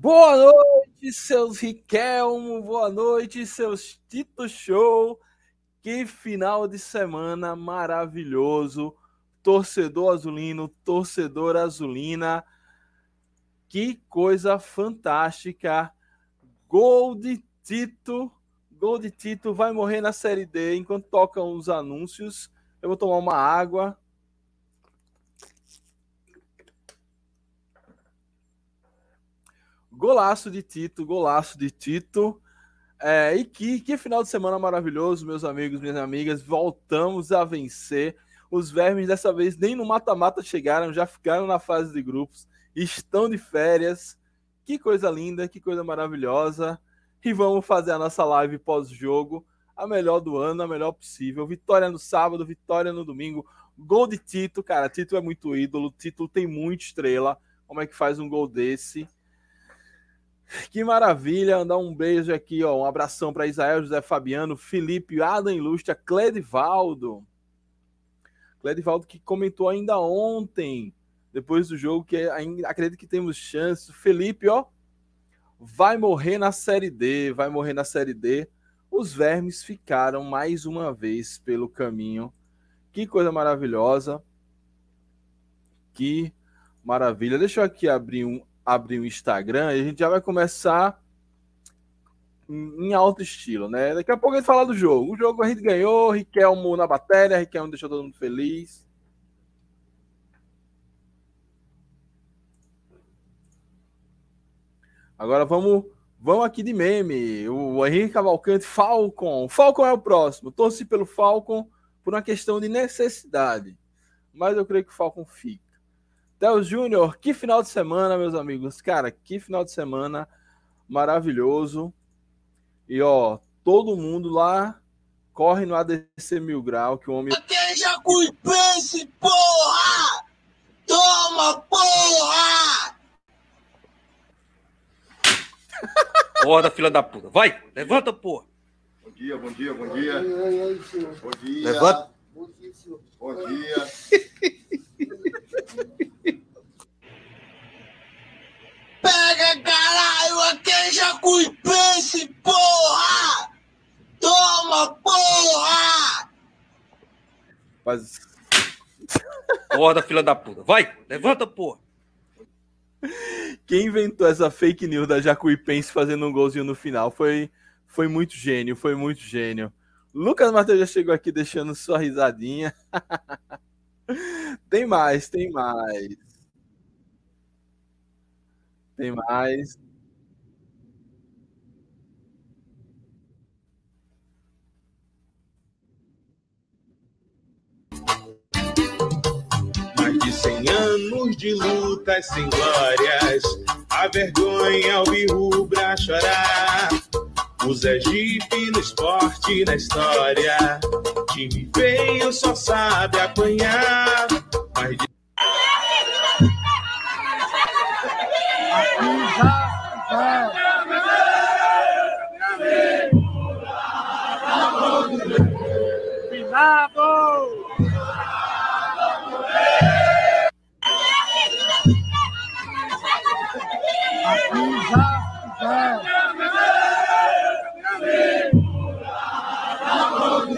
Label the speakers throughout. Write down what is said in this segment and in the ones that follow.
Speaker 1: Boa noite, seus Riquelmo. Boa noite, seus Tito Show. Que final de semana maravilhoso. Torcedor azulino, torcedor azulina. Que coisa fantástica. Gol de Tito. Gol de Tito vai morrer na Série D enquanto tocam os anúncios. Eu vou tomar uma água. Golaço de Tito, golaço de Tito. É, e que, que final de semana maravilhoso, meus amigos, minhas amigas. Voltamos a vencer. Os vermes dessa vez nem no mata-mata chegaram, já ficaram na fase de grupos. Estão de férias. Que coisa linda, que coisa maravilhosa. E vamos fazer a nossa live pós-jogo. A melhor do ano, a melhor possível. Vitória no sábado, vitória no domingo. Gol de Tito, cara. Tito é muito ídolo. Tito tem muita estrela. Como é que faz um gol desse? Que maravilha, andar um beijo aqui, ó, um abração para Israel, José Fabiano, Felipe, Adam Ilustra, Cledivaldo. Cledivaldo que comentou ainda ontem, depois do jogo, que ainda acredito que temos chance. Felipe, ó, vai morrer na Série D, vai morrer na Série D. Os vermes ficaram mais uma vez pelo caminho. Que coisa maravilhosa. Que maravilha. Deixa eu aqui abrir um abrir o Instagram e a gente já vai começar em alto estilo, né? Daqui a pouco a gente fala do jogo. O jogo a gente ganhou, Riquelmo na bateria, Riquelmo deixou todo mundo feliz. Agora vamos, vamos aqui de meme. O Henrique Cavalcante, Falcon. Falcon é o próximo. Torci pelo Falcon por uma questão de necessidade. Mas eu creio que o Falcon fica. Theo Júnior, que final de semana, meus amigos. Cara, que final de semana maravilhoso. E ó, todo mundo lá corre no ADC Mil Grau, que o homem.
Speaker 2: Queja cuipense, porra! Toma, porra!
Speaker 3: Acorda, filha da puta. Vai, levanta, porra.
Speaker 4: Bom dia, bom dia, bom dia. Bom dia.
Speaker 3: Levanta.
Speaker 4: Bom dia.
Speaker 2: Pega, caralho, a queja cuipense, porra! Toma, porra!
Speaker 1: Mas
Speaker 3: Acorda, filha da puta. Vai, levanta, porra.
Speaker 1: quem inventou essa fake news da Jacuipense fazendo um golzinho no final foi, foi muito gênio, foi muito gênio. Lucas Matheus já chegou aqui deixando sua risadinha. tem mais, tem mais. Tem mais.
Speaker 5: Mais de 100 anos de lutas sem glórias, a vergonha ao rubra chorar. Zé Jipe no esporte, na história, time feio só sabe apanhar. Mais de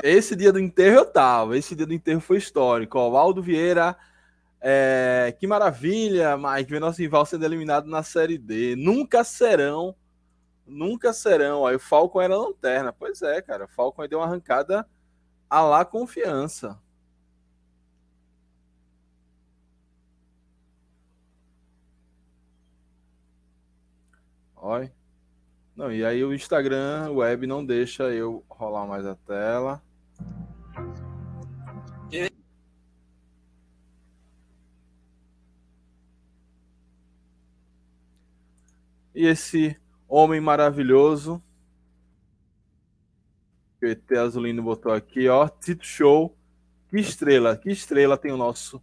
Speaker 1: Esse dia do enterro eu tava. Esse dia do enterro foi histórico. Ó, o Aldo Vieira. é, que maravilha, Mike. Ver nosso rival sendo eliminado na Série D. Nunca serão. Nunca serão. Aí o Falcon era lanterna. Pois é, cara. O Falcon deu uma arrancada a lá confiança. Olha. Não, e aí o Instagram web não deixa eu rolar mais a tela. E esse homem maravilhoso que o ET Azulino botou aqui, ó, Tito Show. Que estrela, que estrela tem o nosso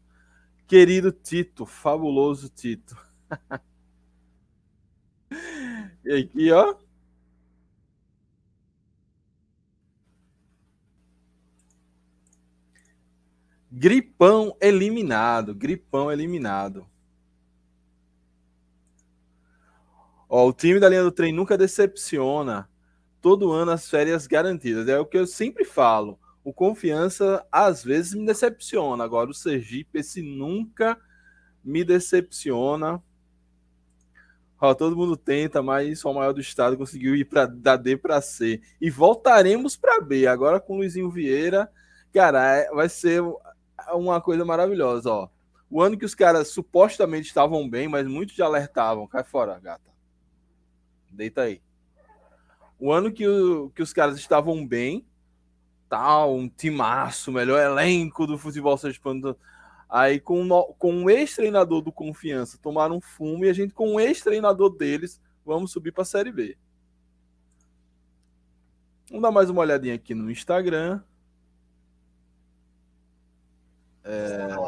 Speaker 1: querido Tito, fabuloso Tito. E aqui, ó. Gripão eliminado. Gripão eliminado. Ó, o time da linha do trem nunca decepciona. Todo ano as férias garantidas. É o que eu sempre falo. O confiança às vezes me decepciona. Agora o Sergipe, esse nunca me decepciona. Ó, todo mundo tenta, mas só o maior do estado conseguiu ir para da D para C. E voltaremos para B. Agora com o Luizinho Vieira. Cara, é- vai ser uma coisa maravilhosa, ó. O ano que os caras supostamente estavam bem, mas muitos já alertavam. Cai fora, gata. Deita aí. O ano que, o- que os caras estavam bem, tal, um timaço, melhor elenco do futebol sergipano. Aí com, com um ex-treinador do Confiança tomaram um fumo e a gente com um ex-treinador deles vamos subir para a Série B. Vamos dar mais uma olhadinha aqui no Instagram.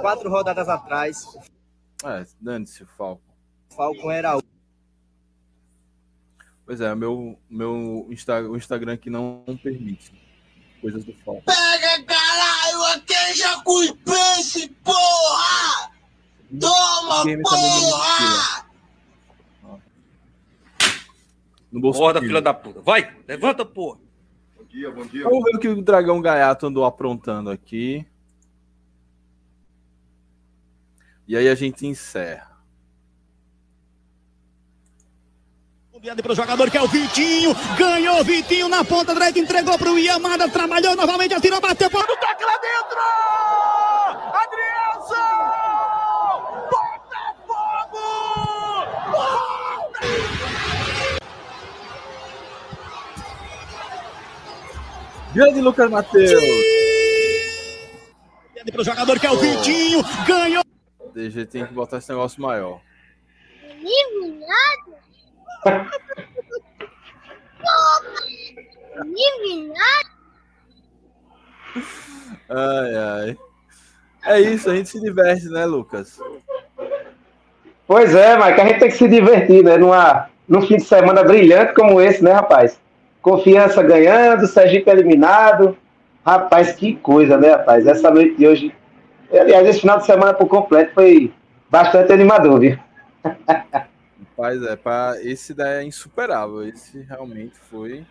Speaker 6: Quatro rodadas atrás,
Speaker 1: É, dane-se, Falco.
Speaker 6: o Falcon era o
Speaker 1: Pois é, meu, meu Insta, o Instagram aqui não, permite coisas do Falco.
Speaker 2: Pega caralho, aqui é Jacuipense, porra! Toma,
Speaker 1: tá
Speaker 2: porra!
Speaker 1: No bolso do
Speaker 3: filha da puta. Vai, levanta, porra.
Speaker 4: Bom dia, bom dia.
Speaker 1: Vamos ver o que o Dragão Gaiato andou aprontando aqui. E aí a gente encerra.
Speaker 7: para o jogador que é o Vitinho, ganhou o Vitinho na ponta direita, entregou para o Yamada, trabalhou novamente, atirou, bateu, para o toque lá dentro! Adrielson!
Speaker 1: Grande Lucas Matheus!
Speaker 7: Para o jogador que é o Vitinho, ganhou!
Speaker 1: DG tem que botar esse negócio maior.
Speaker 8: Livre nada. Livre nada.
Speaker 1: Ai, ai. É isso, a gente se diverte, né, Lucas?
Speaker 9: Pois é, Mike, a gente tem que se divertir, né? Numa, num fim de semana brilhante como esse, né, rapaz? Confiança ganhando, Sergipe eliminado. Rapaz, que coisa, né, rapaz? Essa noite de hoje. Aliás, esse final de semana por completo foi bastante animador, viu?
Speaker 1: Rapaz, é, pra... esse daí é insuperável. Esse realmente foi.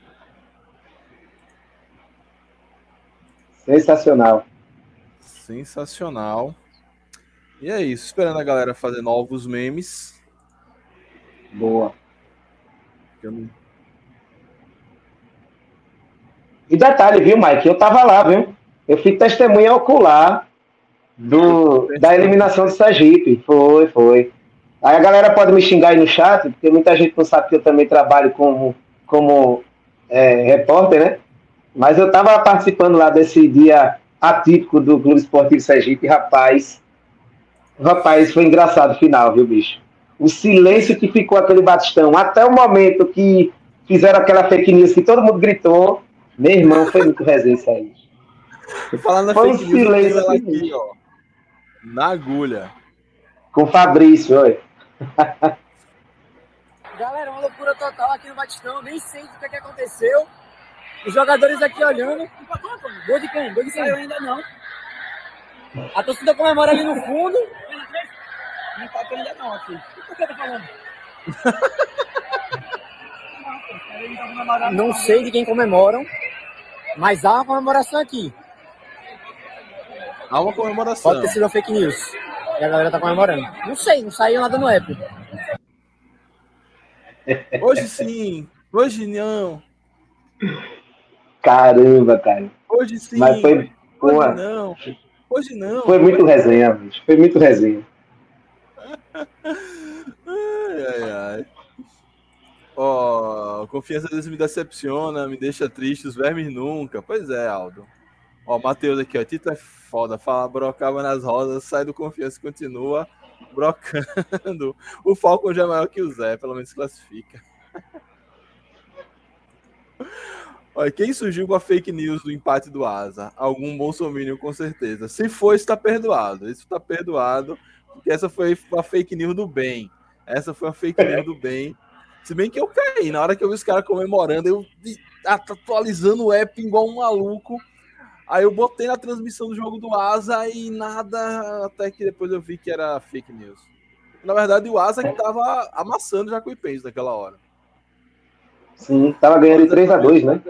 Speaker 9: Sensacional.
Speaker 1: Sensacional. E é isso, esperando a galera fazer novos memes.
Speaker 9: Boa.
Speaker 1: Eu
Speaker 9: E detalhe, viu, Mike? Eu tava lá, viu? Eu fui testemunha ocular do, da eliminação do Sergipe. Foi, foi. Aí a galera pode me xingar aí no chat, porque muita gente não sabe que eu também trabalho como, como é, repórter, né? Mas eu tava participando lá desse dia atípico do Clube Esportivo Sergipe, rapaz. Rapaz, foi engraçado o final, viu, bicho? O silêncio que ficou aquele Batistão, até o momento que fizeram aquela fake news que todo mundo gritou. Meu irmão, foi muito resenha isso aí.
Speaker 1: Falar na
Speaker 9: Foi um
Speaker 1: fake news,
Speaker 9: silêncio
Speaker 1: aqui, ó. Na agulha.
Speaker 9: Com o Fabrício, olha.
Speaker 6: Galera, uma loucura total aqui no Batistão. Nem sei o que, é que aconteceu. Os jogadores aqui olhando. Gol de quem? Gol de quem? Saiu ainda não. A torcida comemora ali no fundo. Não empatou ainda não aqui. O que eu tô falando? Não sei de quem comemoram, mas há uma comemoração aqui.
Speaker 1: Há uma comemoração.
Speaker 6: Pode ter sido fake news. E a galera tá comemorando. Não sei, não saiu nada no app.
Speaker 1: Hoje sim, hoje não.
Speaker 9: Caramba, cara.
Speaker 1: Hoje sim.
Speaker 9: Mas foi
Speaker 1: Hoje
Speaker 9: uma-
Speaker 1: não. Hoje não.
Speaker 9: Foi muito resenha, bicho. Foi muito resenha.
Speaker 1: Ai, ai, ai. Ó, confiança às vezes me decepciona, me deixa triste, os vermes nunca. Pois é, Aldo. Ó, Matheus aqui, ó. Tito é foda. Fala, brocava nas rodas, sai do confiança e continua brocando. O Falcon já é maior que o Zé, pelo menos classifica. Olha, quem surgiu com a fake news do empate do Asa? Algum bolsominion, com certeza. Se for, está perdoado. Isso está perdoado, porque essa foi a fake news do bem. Essa foi a fake news do bem. Se bem que eu caí, na hora que eu vi os caras comemorando, eu de- atualizando o app igual um maluco. Aí eu botei na transmissão do jogo do Asa e nada, até que depois eu vi que era fake news. Na verdade, o Asa que tava amassando o Jacuipense naquela hora.
Speaker 9: Sim, tava ganhando de 3x2, né?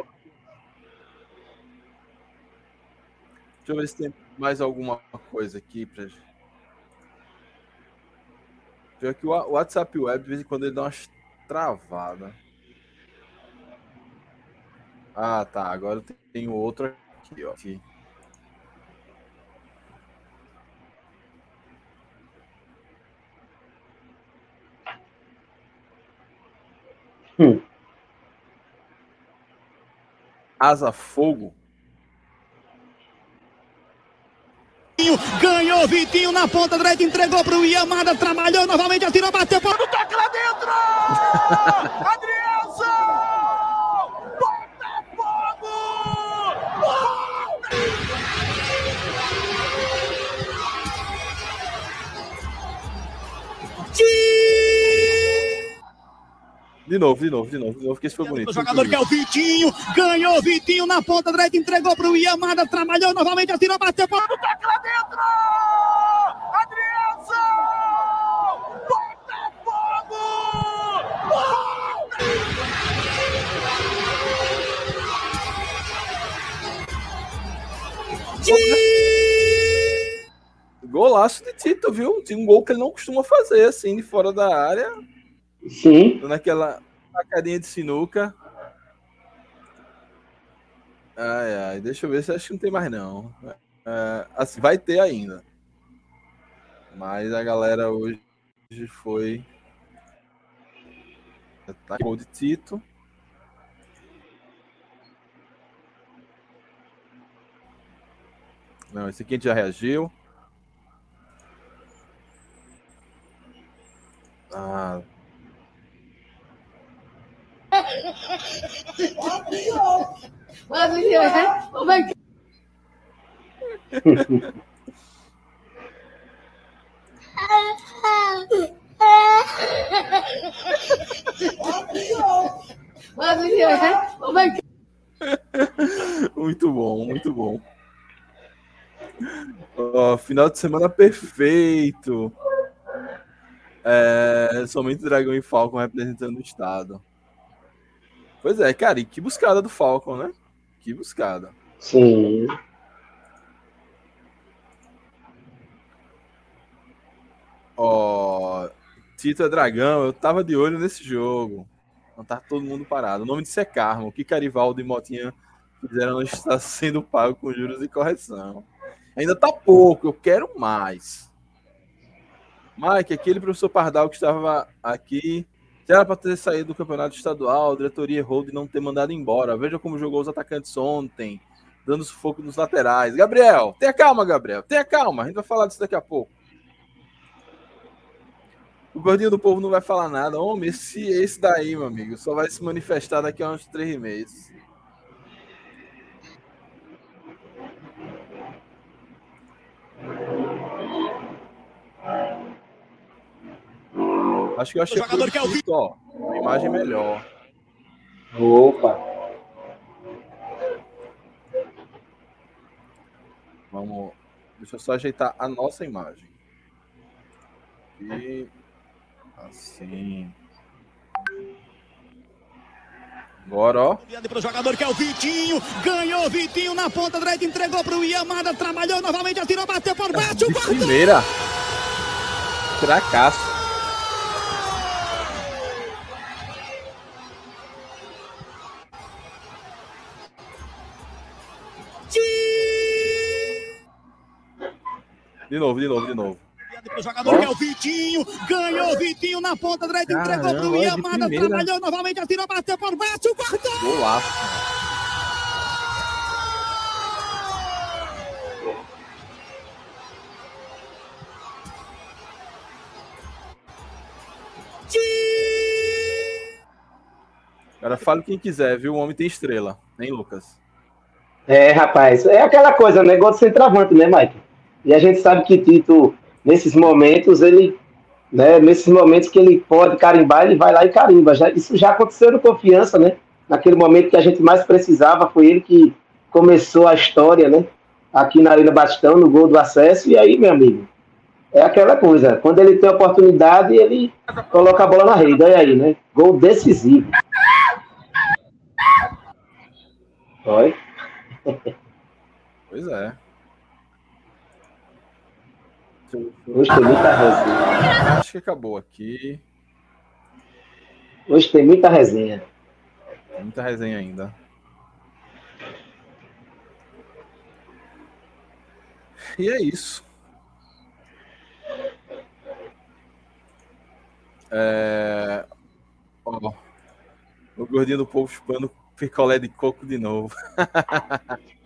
Speaker 1: Deixa eu ver se tem mais alguma coisa aqui pra gente. Pior que o WhatsApp Web, de vez em quando, ele dá umas travadas. Ah, tá. Agora eu tenho outro aqui, ó. Aqui.
Speaker 9: Hum.
Speaker 1: Asa Fogo.
Speaker 7: Ganhou Vitinho na ponta direita, entregou pro Yamada, trabalhou novamente, atirou, bateu, pô, toque lá dentro! Adrielson!
Speaker 1: De novo, de novo, de novo, de novo, que esse foi bonito.
Speaker 7: O jogador que é o Vitinho, ganhou Vitinho na ponta direita, entregou pro Yamada, trabalhou novamente, atirou, bateu, pô, toque lá dentro! Adrielson!
Speaker 1: Golaço de Tito, viu? Tinha um gol que ele não costuma fazer, assim, de fora da área.
Speaker 9: Sim.
Speaker 1: Naquela sacadinha de sinuca. Ai, ai, deixa eu ver se acho que não tem mais, não. É, assim, vai ter ainda. Mas a galera hoje foi. Tá gol de Tito. Não, esse aqui a gente já reagiu. Ah, muito bom, muito bom. Ó, final de semana perfeito. É, somente Dragão e Falcon representando o estado. Pois é, cara, e que buscada do Falcon, né? Que buscada.
Speaker 9: Sim.
Speaker 1: Ó, Tito é Dragão, eu tava de olho nesse jogo. Não tá todo mundo parado. O nome disso é Karma. O que Carivaldo e Motinha fizeram não está sendo pago com juros e correção. Ainda tá pouco, eu quero mais. Mike, aquele professor Pardal que estava aqui, já era para ter saído do campeonato estadual, a diretoria errou de não ter mandado embora. Veja como jogou os atacantes ontem, dando sufoco nos laterais. Gabriel, tenha calma, Gabriel, tenha calma, a gente vai falar disso daqui a pouco. O gordinho do povo não vai falar nada. Homem, esse, esse daí, meu amigo, só vai se manifestar daqui a uns três meses. Acho que eu achei
Speaker 7: jogador que é o
Speaker 1: Tito, ó, uma imagem melhor.
Speaker 9: Opa.
Speaker 1: Vamos. Deixa eu só ajeitar a nossa imagem. E assim. Agora, ó.
Speaker 7: Para o jogador que é o Vitinho, ganhou Vitinho na ponta direita, entregou pro Yamada, trabalhou novamente, atirou, bateu por baixo,
Speaker 1: primeira. Cracaço. De novo, de novo, de novo.
Speaker 7: O jogador que é o Vitinho, ganhou Vitinho na ponta direita, entregou pro Yamada, trabalhou novamente, atirou, bateu por baixo, guardou!
Speaker 1: Golaço. Cara, fale quem quiser, viu? O homem tem estrela, nem Lucas.
Speaker 9: É, rapaz, é aquela coisa, negócio de centroavante, né, Mike? E a gente sabe que Tito, nesses momentos, ele, né, nesses momentos que ele pode carimbar, ele vai lá e carimba. Já, isso já aconteceu no Confiança, né? Naquele momento que a gente mais precisava, foi ele que começou a história, né? Aqui na Arena Bastão, no gol do acesso, e aí, meu amigo, é aquela coisa. Quando ele tem oportunidade, ele coloca a bola na rede. Olha aí, né? Gol decisivo. Olha.
Speaker 1: Pois é.
Speaker 9: Hoje tem muita resenha.
Speaker 1: Acho que acabou aqui.
Speaker 9: Hoje tem muita resenha.
Speaker 1: Muita resenha ainda. E é isso. É... Ó, o gordinho do povo chupando picolé de coco de novo.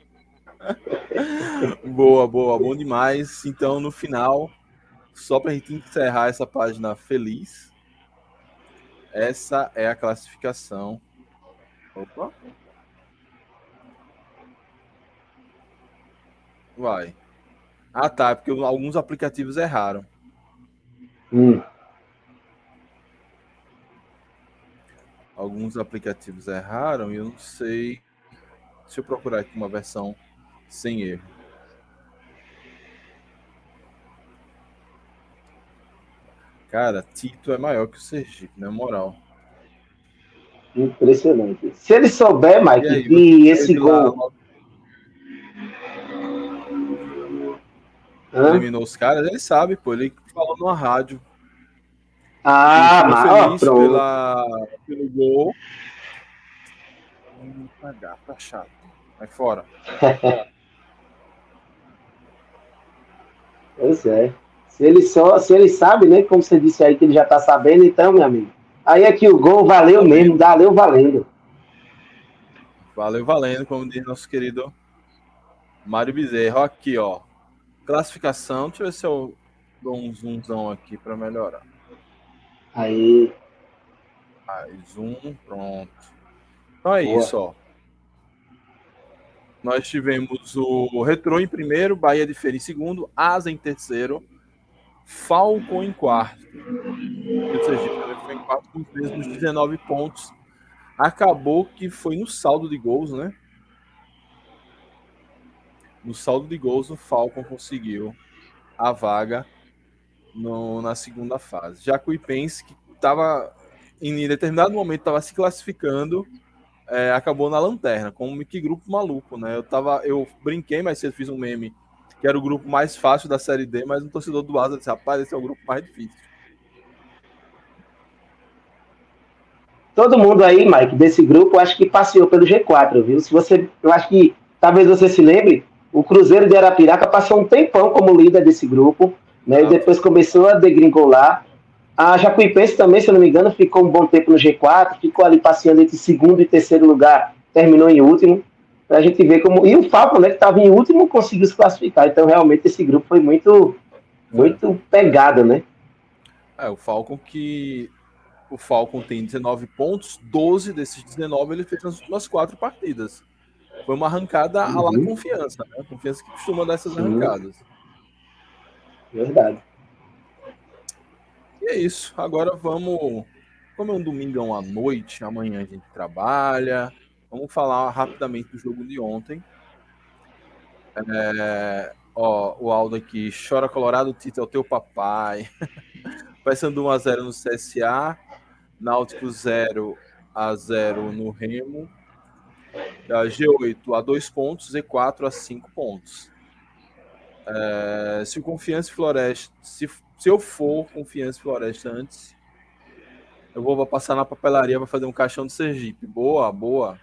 Speaker 1: boa, boa, bom demais. Então, no final, só para a gente encerrar essa página feliz, essa é a classificação. Opa. Vai. Ah, tá. Porque alguns aplicativos erraram.
Speaker 9: Hum.
Speaker 1: Alguns aplicativos erraram e eu não sei. Deixa eu procurar aqui uma versão sem erro. Cara, Tito é maior que o Sergipe, na moral.
Speaker 9: Impressionante. Se ele souber, Mike,
Speaker 1: E aí,
Speaker 9: que esse
Speaker 1: lá,
Speaker 9: gol. Hã?
Speaker 1: eliminou os caras, ele sabe, pô. Ele falou numa rádio.
Speaker 9: Ah, mas, ó,
Speaker 1: feliz
Speaker 9: pronto.
Speaker 1: pela, pelo gol. Hum, pagar, tá chato. Vai fora.
Speaker 9: Pois é. Se ele só, se ele sabe, né? Como você disse aí que ele já tá sabendo, então, meu amigo. Aí é que o gol valeu mesmo, valeu valendo.
Speaker 1: Valeu, valendo, como diz nosso querido Mário Bezerra. Ó, Aqui, ó. Classificação. Deixa eu ver se eu dou um zoomzão aqui para melhorar.
Speaker 9: Aí,
Speaker 1: Aí, zoom, pronto. Então é
Speaker 9: Boa.
Speaker 1: isso, ó. Nós tivemos o Retrô em primeiro, Bahia de Feira em segundo, Asa em terceiro, Falcon em quarto. O Sergipe foi em quarto com os mesmos 19 pontos. Acabou que foi no saldo de gols, né? No saldo de gols, o Falcon conseguiu a vaga no- na segunda fase. Jacuipense, que estava em determinado momento estava se classificando, é, acabou na lanterna, como que grupo maluco, né? Eu tava, eu brinquei, mas cedo fiz um meme que era o grupo mais fácil da série D, mas um torcedor do Asa disse, rapaz, esse é o grupo mais difícil.
Speaker 9: todo mundo aí, Mike, desse grupo, acho que passeou pelo G4, viu? Se você, eu acho que talvez você se lembre, o Cruzeiro de Arapiraca passou um tempão como líder desse grupo, né? E
Speaker 1: Ah.
Speaker 9: depois começou a degringolar. A Jacuipense também, se eu não me engano, ficou um bom tempo no G4, ficou ali passeando entre segundo e terceiro lugar, terminou em último. Pra gente ver como. E o Falcon, né, que estava em último, conseguiu se classificar. Então, realmente, esse grupo foi muito, muito pegado, né?
Speaker 1: É, o Falcon que o Falcon tem 19 pontos, 12 desses 19 ele fez nas últimas quatro partidas. Foi uma arrancada à la
Speaker 9: Uhum.
Speaker 1: confiança, né? Confiança que costuma dar essas arrancadas.
Speaker 9: Verdade.
Speaker 1: E é isso. Agora vamos. Como é um domingão à noite, amanhã a gente trabalha. Vamos falar rapidamente do jogo de ontem. É, ó, o Aldo aqui, chora Colorado, Tito é o teu papai. Passando 1x0 no CSA, Náutico 0 a 0 no Remo. A G8 a 2 pontos, Z4 a 5 pontos. É, se o Confiança e Floresta, se, se eu for Confiança e Floresta antes, eu vou passar na papelaria para fazer um caixão de Sergipe. Boa, boa.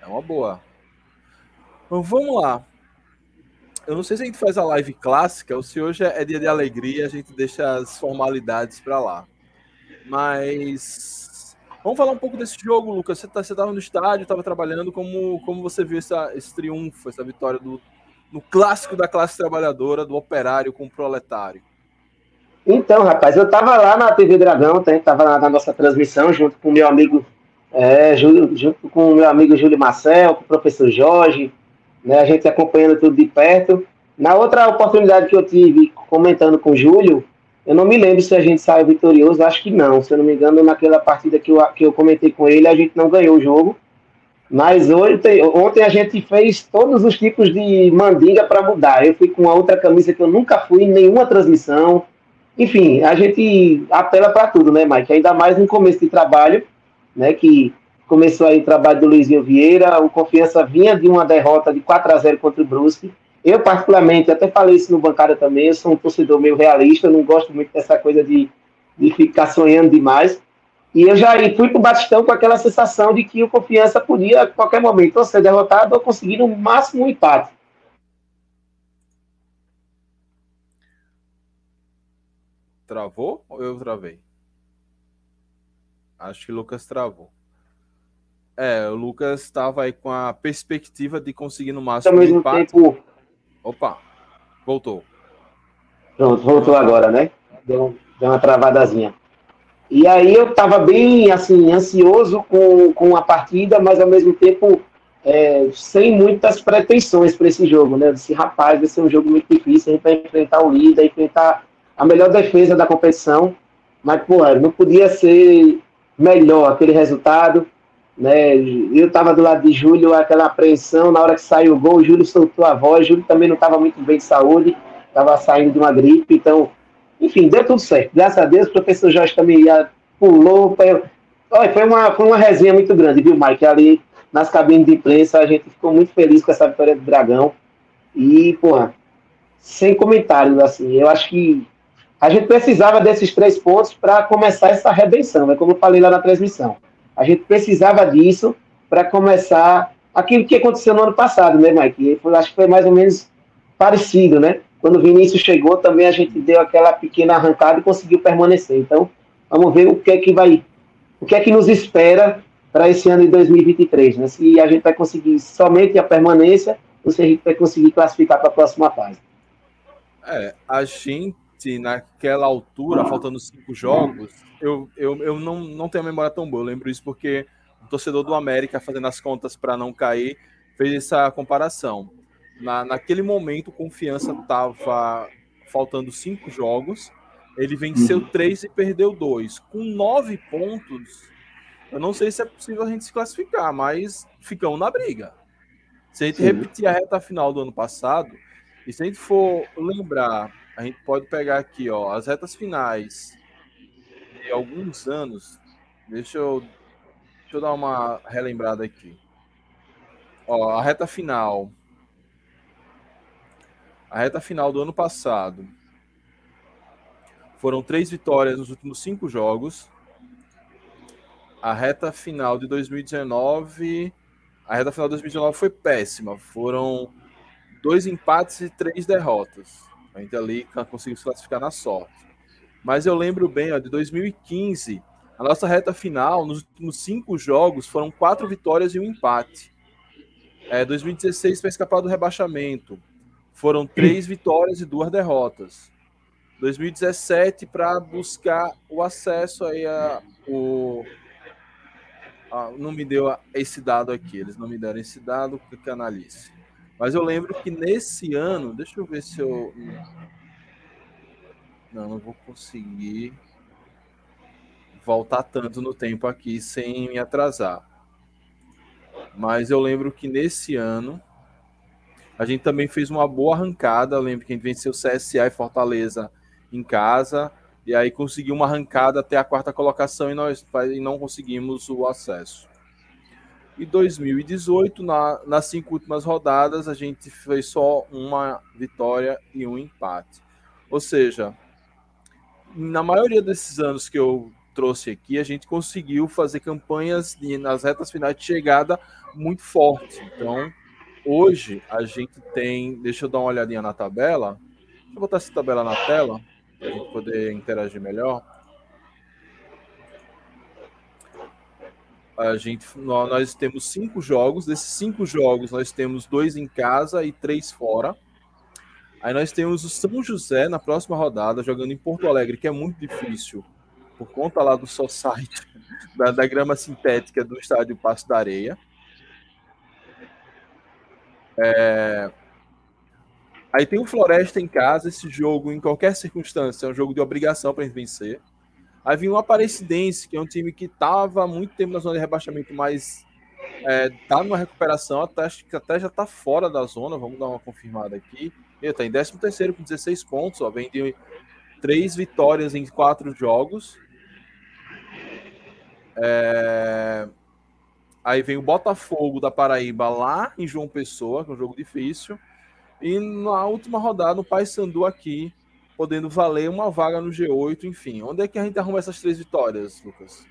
Speaker 1: É uma boa. Então vamos lá. Eu não sei se a gente faz a live clássica ou se hoje é dia de alegria, a gente deixa as formalidades para lá. Mas vamos falar um pouco desse jogo, Lucas. Você tá, estava no estádio, estava trabalhando. Como, como você viu essa, esse triunfo, essa vitória do, no clássico da classe trabalhadora, do operário com o proletário?
Speaker 9: Então, rapaz, eu tava lá na TV Dragão, tá? tava lá na nossa transmissão, junto com o meu amigo, é, Júlio, junto com o meu amigo Júlio Marcel, com o professor Jorge, né? A gente acompanhando tudo de perto. Na outra oportunidade que eu tive comentando com o Júlio, eu não me lembro se a gente saiu vitorioso, acho que não. Se eu não me engano, naquela partida que eu, que eu comentei com ele, a gente não ganhou o jogo. Mas ontem, ontem a gente fez todos os tipos de mandinga para mudar. Eu fui com a outra camisa que eu nunca fui em nenhuma transmissão. Enfim, a gente apela para tudo, né, Mike? Ainda mais no começo de trabalho, né? Que começou aí o trabalho do Luizinho Vieira. O Confiança vinha de uma derrota de 4 a 0 contra o Brusque. Eu, particularmente, até falei isso no bancada também, eu sou um torcedor meio realista, não gosto muito dessa coisa de, de ficar sonhando demais. E eu já fui para o Batistão com aquela sensação de que o Confiança podia, a qualquer momento, ou ser derrotado ou conseguir no máximo um empate.
Speaker 1: Travou ou eu travei? Acho que o Lucas travou. É, o Lucas estava aí com a perspectiva de conseguir no máximo
Speaker 9: Ao mesmo
Speaker 1: empate.
Speaker 9: tempo,
Speaker 1: Opa, voltou.
Speaker 9: Pronto, voltou agora, né? Deu, deu uma travadazinha. E aí eu estava bem, assim, ansioso com, com a partida, mas ao mesmo tempo é, sem muitas pretensões para esse jogo, né? Eu disse, rapaz, vai ser um jogo muito difícil, a gente vai enfrentar o líder, enfrentar a melhor defesa da competição, mas, pô, não podia ser melhor aquele resultado, né? Eu estava do lado de Júlio, aquela apreensão, na hora que saiu o gol, o Júlio soltou a voz, Júlio também não estava muito bem de saúde, estava saindo de uma gripe, então, enfim, deu tudo certo. Graças a Deus, o professor Jorge também ia, pulou, foi, foi, uma, foi uma resenha muito grande, viu, Mike? Ali nas cabines de imprensa, a gente ficou muito feliz com essa vitória do Dragão, e, porra, sem comentários, assim, eu acho que a gente precisava desses três pontos para começar essa redenção, é como eu falei lá na transmissão. A gente precisava disso para começar aquilo que aconteceu no ano passado, né, Mike? Acho que foi mais ou menos parecido, né? Quando o Vinícius chegou, também a gente deu aquela pequena arrancada e conseguiu permanecer. Então, vamos ver o que é que vai, o que é que nos espera para esse ano de 2023, né? Se a gente vai conseguir somente a permanência ou se a gente vai conseguir classificar para a próxima fase.
Speaker 1: É, a gente, naquela altura, faltando cinco jogos, eu, eu, eu não, não tenho a memória tão boa. Eu lembro isso porque o torcedor do América, fazendo as contas para não cair, fez essa comparação. Na, naquele momento, confiança estava faltando cinco jogos. Ele venceu três e perdeu dois. Com nove pontos, eu não sei se é possível a gente se classificar, mas ficamos na briga. Se a gente
Speaker 9: Sim.
Speaker 1: repetir a reta final do ano passado, e se a gente for lembrar, a gente pode pegar aqui, ó, as retas finais de alguns anos. Deixa eu, deixa eu dar uma relembrada aqui. Ó, a reta final. A reta final do ano passado. Foram três vitórias nos últimos cinco jogos. A reta final de 2019. A reta final de 2019 foi péssima. Foram dois empates e três derrotas. A gente ali conseguiu se classificar na sorte. Mas eu lembro bem, ó, de 2015, a nossa reta final, nos últimos cinco jogos, foram quatro vitórias e um empate. É, 2016 foi escapar do rebaixamento. Foram três vitórias e duas derrotas. 2017 para buscar o acesso aí a o não me deu esse dado aqui, eles não me deram esse dado, que canalice. Mas eu lembro que nesse ano, deixa eu ver se eu não, não vou conseguir voltar tanto no tempo aqui sem me atrasar. Mas eu lembro que nesse ano a gente também fez uma boa arrancada. Eu lembro que a gente venceu CSA e Fortaleza em casa. E aí conseguiu uma arrancada até a quarta colocação e nós e não conseguimos o acesso. E 2018, na, nas cinco últimas rodadas, a gente fez só uma vitória e um empate. Ou seja, na maioria desses anos que eu trouxe aqui, a gente conseguiu fazer campanhas de, nas retas finais de chegada muito fortes. Então, hoje a gente tem. Deixa eu dar uma olhadinha na tabela. Deixa eu botar essa tabela na tela para a gente poder interagir melhor. A gente, nó- nós temos cinco jogos. Desses cinco jogos, nós temos dois em casa e três fora. Aí nós temos o São José na próxima rodada, jogando em Porto Alegre, que é muito difícil, por conta lá do society, da, da grama sintética do estádio Passo da Areia. É, Aí tem o Floresta em casa, esse jogo, em qualquer circunstância, é um jogo de obrigação para vencer. Aí vem o Aparecidense, que é um time que estava há muito tempo na zona de rebaixamento, mas é, tá numa recuperação, até, acho que até já tá fora da zona, vamos dar uma confirmada aqui. Ele tá em 13 terceiro com 16 pontos, ó, vem de três vitórias em quatro jogos. É... Aí vem o Botafogo da Paraíba lá em João Pessoa, que é um jogo difícil. E na última rodada, o Paysandu aqui, podendo valer uma vaga no G8, enfim. Onde é que a gente arruma essas três vitórias, Lucas?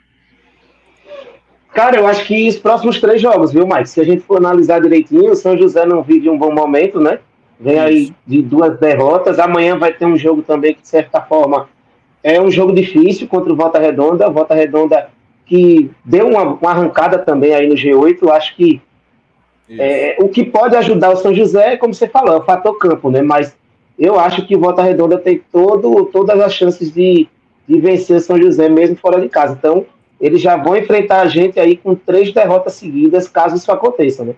Speaker 9: Cara, eu acho que os próximos três jogos, viu, Mike? Se a gente for analisar direitinho, o São José não vive um bom momento, né? Vem Isso. aí de duas derrotas. Amanhã vai ter um jogo também que, de certa forma, é um jogo difícil contra o Volta Redonda. Volta Redonda que deu uma, uma arrancada também aí no G8. Eu acho que é, o que pode ajudar o São José, como você falou, é o fator campo, né? Mas eu acho que o Volta Redonda tem todo, todas as chances de, de vencer o São José, mesmo fora de casa. Então, eles já vão enfrentar a gente aí com três derrotas seguidas, caso isso aconteça, né?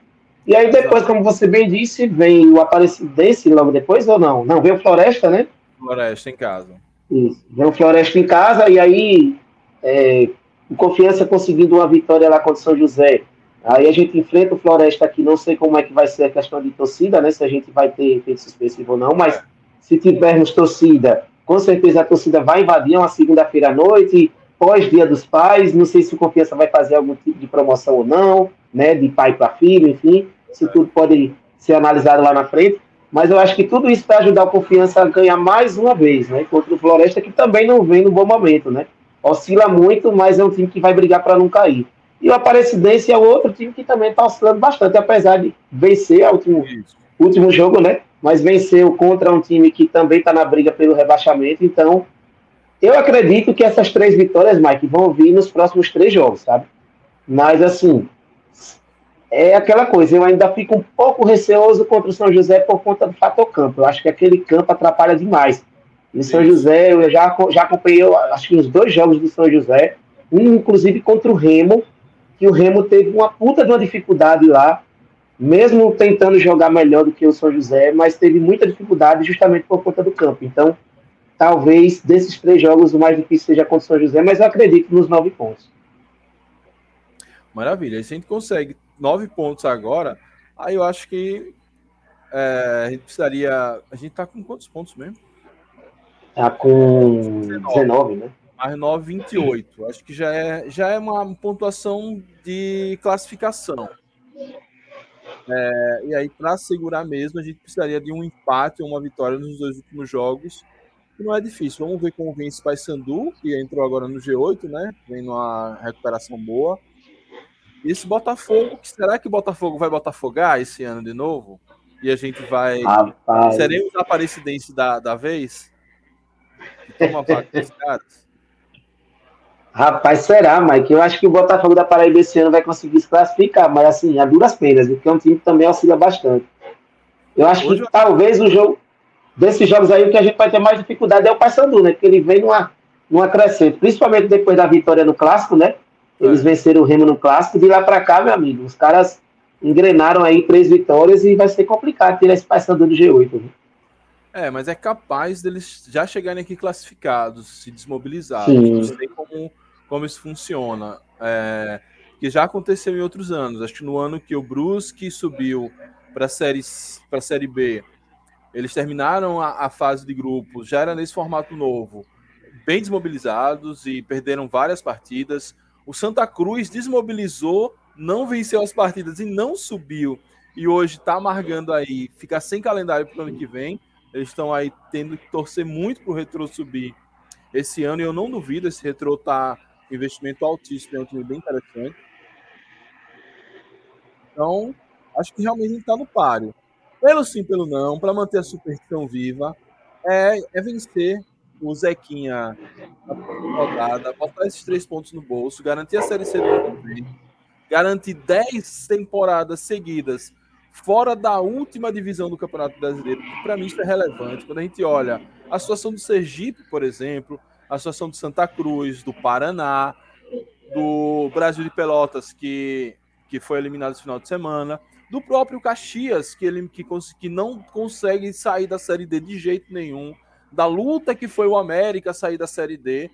Speaker 9: E aí depois, como você bem disse, vem o Aparecidense logo depois ou não? Não, vem o Floresta, né?
Speaker 1: Floresta em casa.
Speaker 9: Isso. Vem o Floresta em casa e aí é, o Confiança conseguindo uma vitória lá contra o São José Aí a gente enfrenta o Floresta aqui, não sei como é que vai ser a questão de torcida, né? Se a gente vai ter efeito suspensivo ou não, mas se tivermos torcida, com certeza a torcida vai invadir uma segunda-feira à noite, pós-dia dos pais, não sei se o Confiança vai fazer algum tipo de promoção ou não, né? De pai para filho, enfim, isso tudo pode ser analisado lá na frente. Mas eu acho que tudo isso vai ajudar o Confiança a ganhar mais uma vez, né? Contra o Floresta, que também não vem no bom momento, né? Oscila muito, mas é um time que vai brigar para não cair. E o Aparecidense é outro time que também está oscilando bastante, apesar de vencer o último, último jogo, né? Mas venceu contra um time que também está na briga pelo rebaixamento. Então, eu acredito que essas três vitórias, Mike, vão vir nos próximos três jogos, sabe? Mas, assim, é aquela coisa, eu ainda fico um pouco receoso contra o São José por conta do fator campo. Eu acho que aquele campo atrapalha demais. E o São José, eu já, já acompanhei, acho que uns dois jogos do São José, um inclusive contra o Remo, que o Remo teve uma puta de uma dificuldade lá, mesmo tentando jogar melhor do que o São José, mas teve muita dificuldade justamente por conta do campo. Então, talvez desses três jogos o mais difícil seja contra o São José, mas eu acredito nos nove pontos.
Speaker 1: Maravilha. E se a gente consegue nove pontos agora, aí eu acho que é, a gente precisaria. A gente tá com quantos pontos mesmo?
Speaker 9: Tá com 19, 19 né?
Speaker 1: mais 9,28. Acho que já é, já é uma pontuação de classificação. É, e aí, para segurar mesmo, a gente precisaria de um empate ou uma vitória nos dois últimos jogos. Que não é difícil. Vamos ver como vem esse Paysandu, que entrou agora no G8, né? Vem numa recuperação boa. E esse Botafogo, que será que o Botafogo vai botafogar esse ano de novo? E a gente vai. Rapaz. Seremos a Aparecidense da, da vez? Toma vaga dos caras.
Speaker 9: Rapaz, será, Mike? Eu acho que o Botafogo da Paraíba esse ano vai conseguir se classificar, mas assim, a duras penas, porque é um time que também auxilia bastante. Eu acho Hoje... que talvez o jogo desses jogos aí, o que a gente vai ter mais dificuldade é o Paysandu, né? Porque ele vem numa, numa crescente, principalmente depois da vitória no Clássico, né? Eles é. venceram o Remo no Clássico, de lá para cá, meu amigo, os caras engrenaram aí três vitórias e vai ser complicado tirar esse Paysandu do G8. Né?
Speaker 1: É, mas é capaz deles já chegarem aqui classificados, se desmobilizados. Sim. Não sei como como isso funciona. É, que já aconteceu em outros anos. Acho que no ano que o Brusque subiu para série, a série B, eles terminaram a, a, fase de grupos, já era nesse formato novo, bem desmobilizados e perderam várias partidas. O Santa Cruz desmobilizou, não venceu as partidas e não subiu. E hoje está amargando aí, ficar sem calendário para o ano que vem. Eles estão aí tendo que torcer muito para o Retro subir esse ano. E eu não duvido esse Retro tá investimento altíssimo, é um time bem interessante. Então, acho que realmente a gente está no páreo. Pelo sim, pelo não, para manter a superstição viva, é, é vencer o Zequinha na rodada, botar esses três pontos no bolso, garantir a Série C do ano garantir 10 temporadas seguidas fora da última divisão do Campeonato Brasileiro, que para mim isso é relevante. Quando a gente olha a situação do Sergipe, por exemplo, a situação de Santa Cruz, do Paraná, do Brasil de Pelotas, que, que foi eliminado esse final de semana, do próprio Caxias, que, ele, que, que não consegue sair da Série D de jeito nenhum, da luta que foi o América sair da Série D,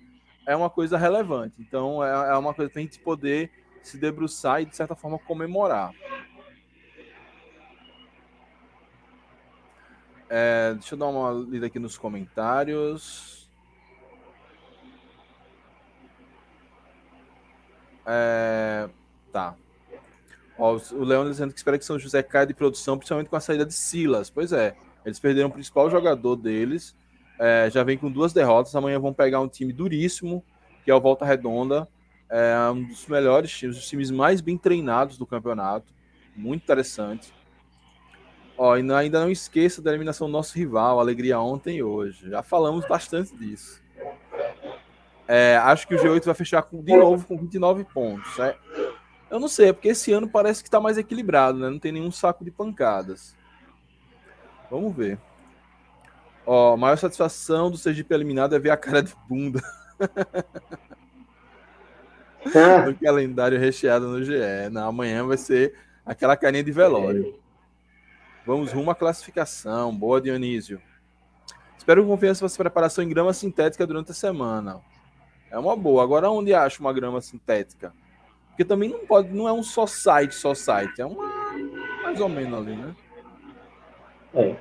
Speaker 1: é uma coisa relevante. Então, é, é uma coisa para a gente poder se debruçar e, de certa forma, comemorar. É, deixa eu dar uma lida aqui nos comentários. É, tá. Ó, o Leão dizendo que espera que São José caia de produção, principalmente com a saída de Silas. Pois é, eles perderam o principal jogador deles. É, já vem com duas derrotas. Amanhã vão pegar um time duríssimo, que é o Volta Redonda. É um dos melhores times, os times mais bem treinados do campeonato. Muito interessante. Ó, e ainda não esqueça da eliminação do nosso rival, Alegria ontem e hoje. Já falamos bastante disso. É, acho que o G8 vai fechar com, de novo com 29 pontos. É, eu não sei, é porque esse ano parece que está mais equilibrado, né? Não tem nenhum saco de pancadas. Vamos ver. Ó, a maior satisfação do Sergipe eliminado é ver a cara de bunda. no calendário recheado no GE. Não, amanhã vai ser aquela carinha de velório. Vamos rumo à classificação. Boa, Dionísio. Espero que confiança faça preparação em grama sintética durante a semana. É uma boa. Agora, onde acha uma grama sintética? Porque também não pode, não é um só site, só site. É uma mais ou menos ali, né?
Speaker 9: É.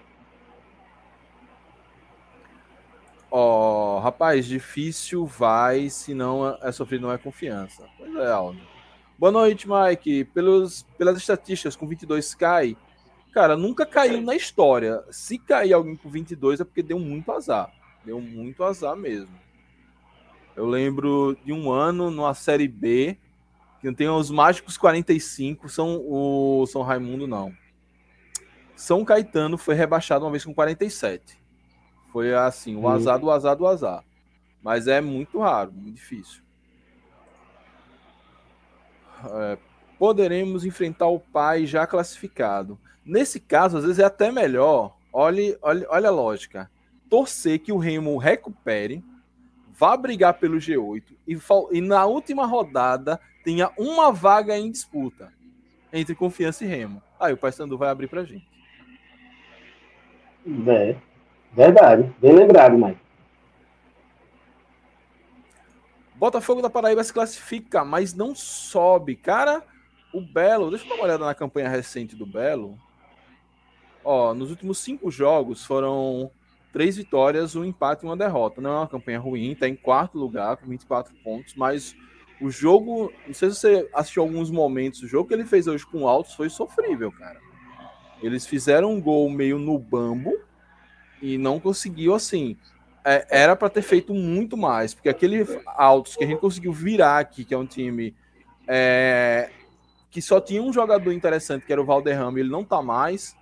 Speaker 1: Ó, oh, rapaz, difícil vai se não é sofrido não é confiança. Pois é, Aldo. Boa noite, Mike. Pelos, pelas estatísticas, com 22 cai. Cara, nunca caiu na história. Se cair alguém com 22 é porque deu muito azar. Deu muito azar mesmo. Eu lembro de um ano numa Série B, que tem os Mágicos 45, são o São Raimundo, não. São Caetano foi rebaixado uma vez com 47. Foi assim, o azar do azar do azar. Mas é muito raro, muito difícil. É, poderemos enfrentar o pai já classificado. Nesse caso, às vezes é até melhor. Olhe, olhe, olha a lógica. Torcer que o Remo recupere, vá brigar pelo G8 e, e na última rodada tenha uma vaga em disputa entre Confiança e Remo. Aí o Paysandu vai abrir pra gente.
Speaker 9: É, verdade. Bem lembrado, Mike.
Speaker 1: Botafogo da Paraíba se classifica, mas não sobe. Cara, o Belo, deixa eu dar uma olhada na campanha recente do Belo. Ó, nos últimos cinco jogos foram três vitórias, um empate e uma derrota. Não é uma campanha ruim, tá em quarto lugar com 24 pontos, mas o jogo, não sei se você assistiu alguns momentos, o jogo que ele fez hoje com o Altos foi sofrível, cara. Eles fizeram um gol meio no bambo e não conseguiu assim. É, era para ter feito muito mais, porque aquele Altos que a gente conseguiu virar aqui, que é um time é, que só tinha um jogador interessante, que era o Valderrama, ele não tá mais,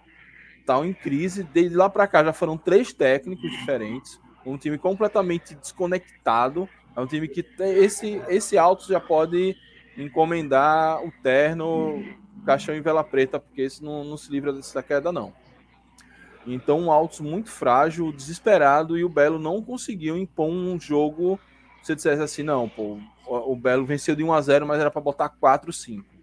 Speaker 1: tá em crise. Desde lá para cá já foram três técnicos diferentes, um time completamente desconectado. É um time que esse esse Altos já pode encomendar o terno, caixão em vela preta, porque esse não, não se livra dessa queda não. Então, um Altos muito frágil, desesperado, e o Belo não conseguiu impor um jogo. Se você dissesse assim, não, pô, o Belo venceu de 1 a 0 mas era para botar 4 5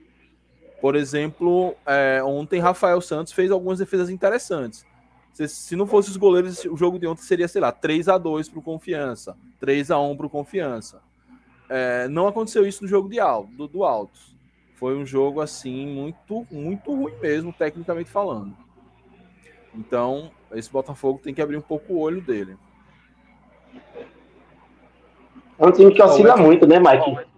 Speaker 1: Por exemplo, é, ontem Rafael Santos fez algumas defesas interessantes. Se, se, não fosse os goleiros, o jogo de ontem seria, sei lá, 3 a 2 para o Confiança, 3 a 1 para o Confiança. É, não aconteceu isso no jogo de alto, do, do Altos. Foi um jogo assim muito, muito ruim mesmo, tecnicamente falando. Então, esse Botafogo tem que abrir um pouco o olho dele.
Speaker 9: É um time que oscila muito, né, Mike?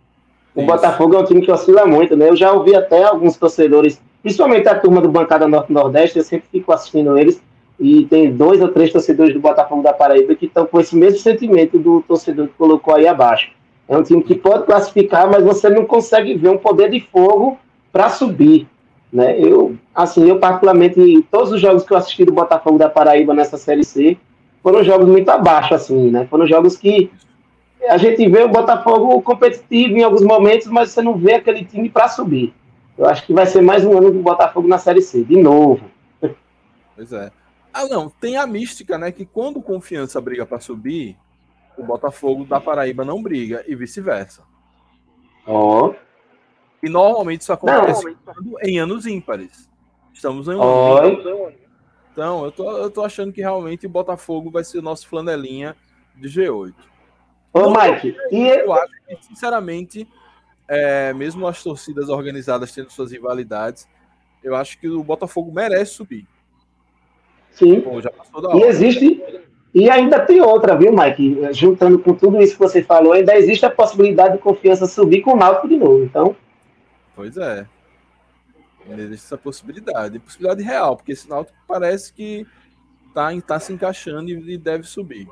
Speaker 9: O Isso. Botafogo é um time que oscila muito, né? Eu já ouvi até alguns torcedores, principalmente a turma do Bancada Norte-Nordeste, eu sempre fico assistindo eles, e tem dois ou três torcedores do Botafogo da Paraíba que estão com esse mesmo sentimento do torcedor que colocou aí abaixo. É um time que pode classificar, mas você não consegue ver um poder de fogo para subir. Né? Eu, assim, eu particularmente, todos os jogos que eu assisti do Botafogo da Paraíba nessa Série C foram jogos muito abaixo, assim, né? Foram jogos que a gente vê o Botafogo competitivo em alguns momentos, mas você não vê aquele time para subir. Eu acho que vai ser mais um ano do Botafogo na Série C, de novo.
Speaker 1: Pois é. Ah, não, tem a mística, né? Que quando Confiança briga para subir, o Botafogo da Paraíba não briga e vice-versa.
Speaker 9: Ó. Oh.
Speaker 1: E normalmente isso acontece não. em anos ímpares. Estamos em um ano. Então, eu tô, eu tô achando que realmente o Botafogo vai ser o nosso flanelinha de G8.
Speaker 9: Ô, Mike,
Speaker 1: e eu acho que, sinceramente, é, mesmo as torcidas organizadas tendo suas rivalidades, eu acho que o Botafogo merece subir.
Speaker 9: Sim.
Speaker 1: Da
Speaker 9: E existe. E ainda tem outra, viu, Mike? Juntando com tudo isso que você falou, ainda existe a possibilidade de confiança subir com o Náutico de novo. Então,
Speaker 1: Pois é. Ainda Existe essa possibilidade. Possibilidade real, porque esse Náutico parece que tá, em- tá se encaixando e, e deve subir.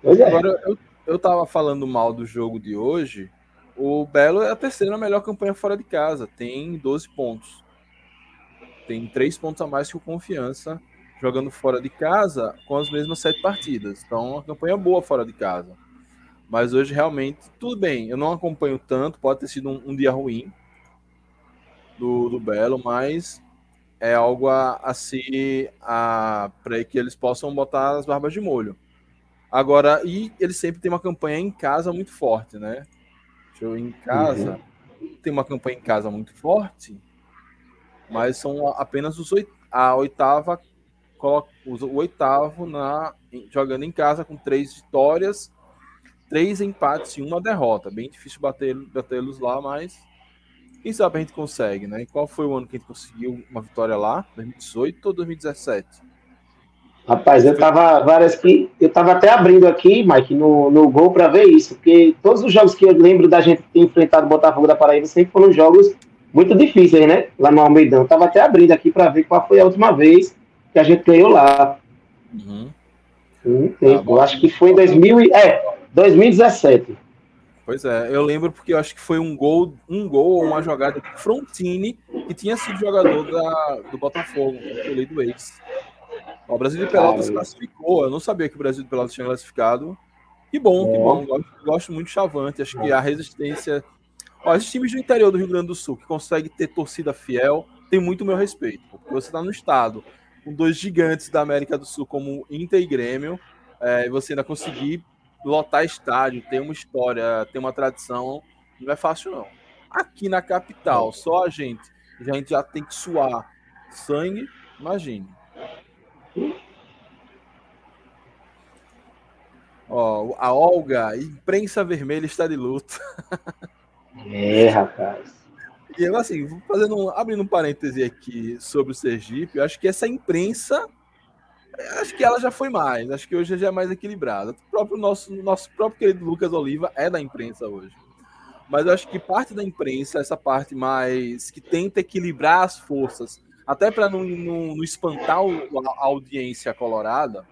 Speaker 9: pois é.
Speaker 1: Agora, eu, eu tava falando mal do jogo de hoje. O Belo é a terceira melhor campanha fora de casa. Tem 12 pontos. Tem 3 pontos a mais que o Confiança jogando fora de casa com as mesmas sete partidas. Então, uma campanha boa fora de casa. Mas hoje, realmente, tudo bem. Eu não acompanho tanto. Pode ter sido um, um dia ruim do, do Belo, mas é algo a, a se. para que eles possam botar as barbas de molho. Agora, e ele sempre tem uma campanha em casa muito forte, né? Deixa eu em casa. Tem uma campanha em casa muito forte, mas são apenas os oit a oitava, o oitavo na, jogando em casa com três vitórias, três empates e uma derrota. Bem difícil bater batê-los lá, mas quem sabe a gente consegue, né? E qual foi o ano que a gente conseguiu uma vitória lá? 2018 ou 2017?
Speaker 9: Rapaz, eu tava várias que. Eu tava até abrindo aqui, Mike, no, no gol para ver isso, porque todos os jogos que eu lembro da gente ter enfrentado o Botafogo da Paraíba sempre foram jogos muito difíceis, né? Lá no Almeidão. Eu tava até abrindo aqui para ver qual foi a última vez que a gente ganhou lá.
Speaker 1: Uhum.
Speaker 9: Um
Speaker 1: Tá
Speaker 9: tempo. acho que foi em 2000 e- é, 2017.
Speaker 1: Pois é, eu lembro porque eu acho que foi um gol, um gol ou uma jogada de Frontini que tinha sido jogador da, do Botafogo, do ex. O Brasil de Pelotas
Speaker 9: Cara.
Speaker 1: classificou. Eu não sabia que o Brasil de Pelotas tinha classificado. Que bom, que bom. Gosto, gosto muito de Chavante. Acho que a resistência. Ó, esses times do interior do Rio Grande do Sul que conseguem ter torcida fiel tem muito meu respeito. Porque você está no estado com dois gigantes da América do Sul, como Inter e Grêmio, é, e você ainda conseguir lotar estádio, ter uma história, ter uma tradição, não é fácil, não. Aqui na capital, só a gente, a gente já tem que suar sangue, imagine. Ó, a Olga, imprensa vermelha está de luto.
Speaker 9: É, rapaz.
Speaker 1: E eu, assim, fazendo abrindo um parêntese aqui sobre o Sergipe, eu acho que essa imprensa, acho que ela já foi mais, acho que hoje já é mais equilibrada. O próprio nosso, nosso próprio querido Lucas Oliva é da imprensa hoje. Mas eu acho que parte da imprensa, essa parte mais que tenta equilibrar as forças, até para não, não, não espantar o- a audiência colorada,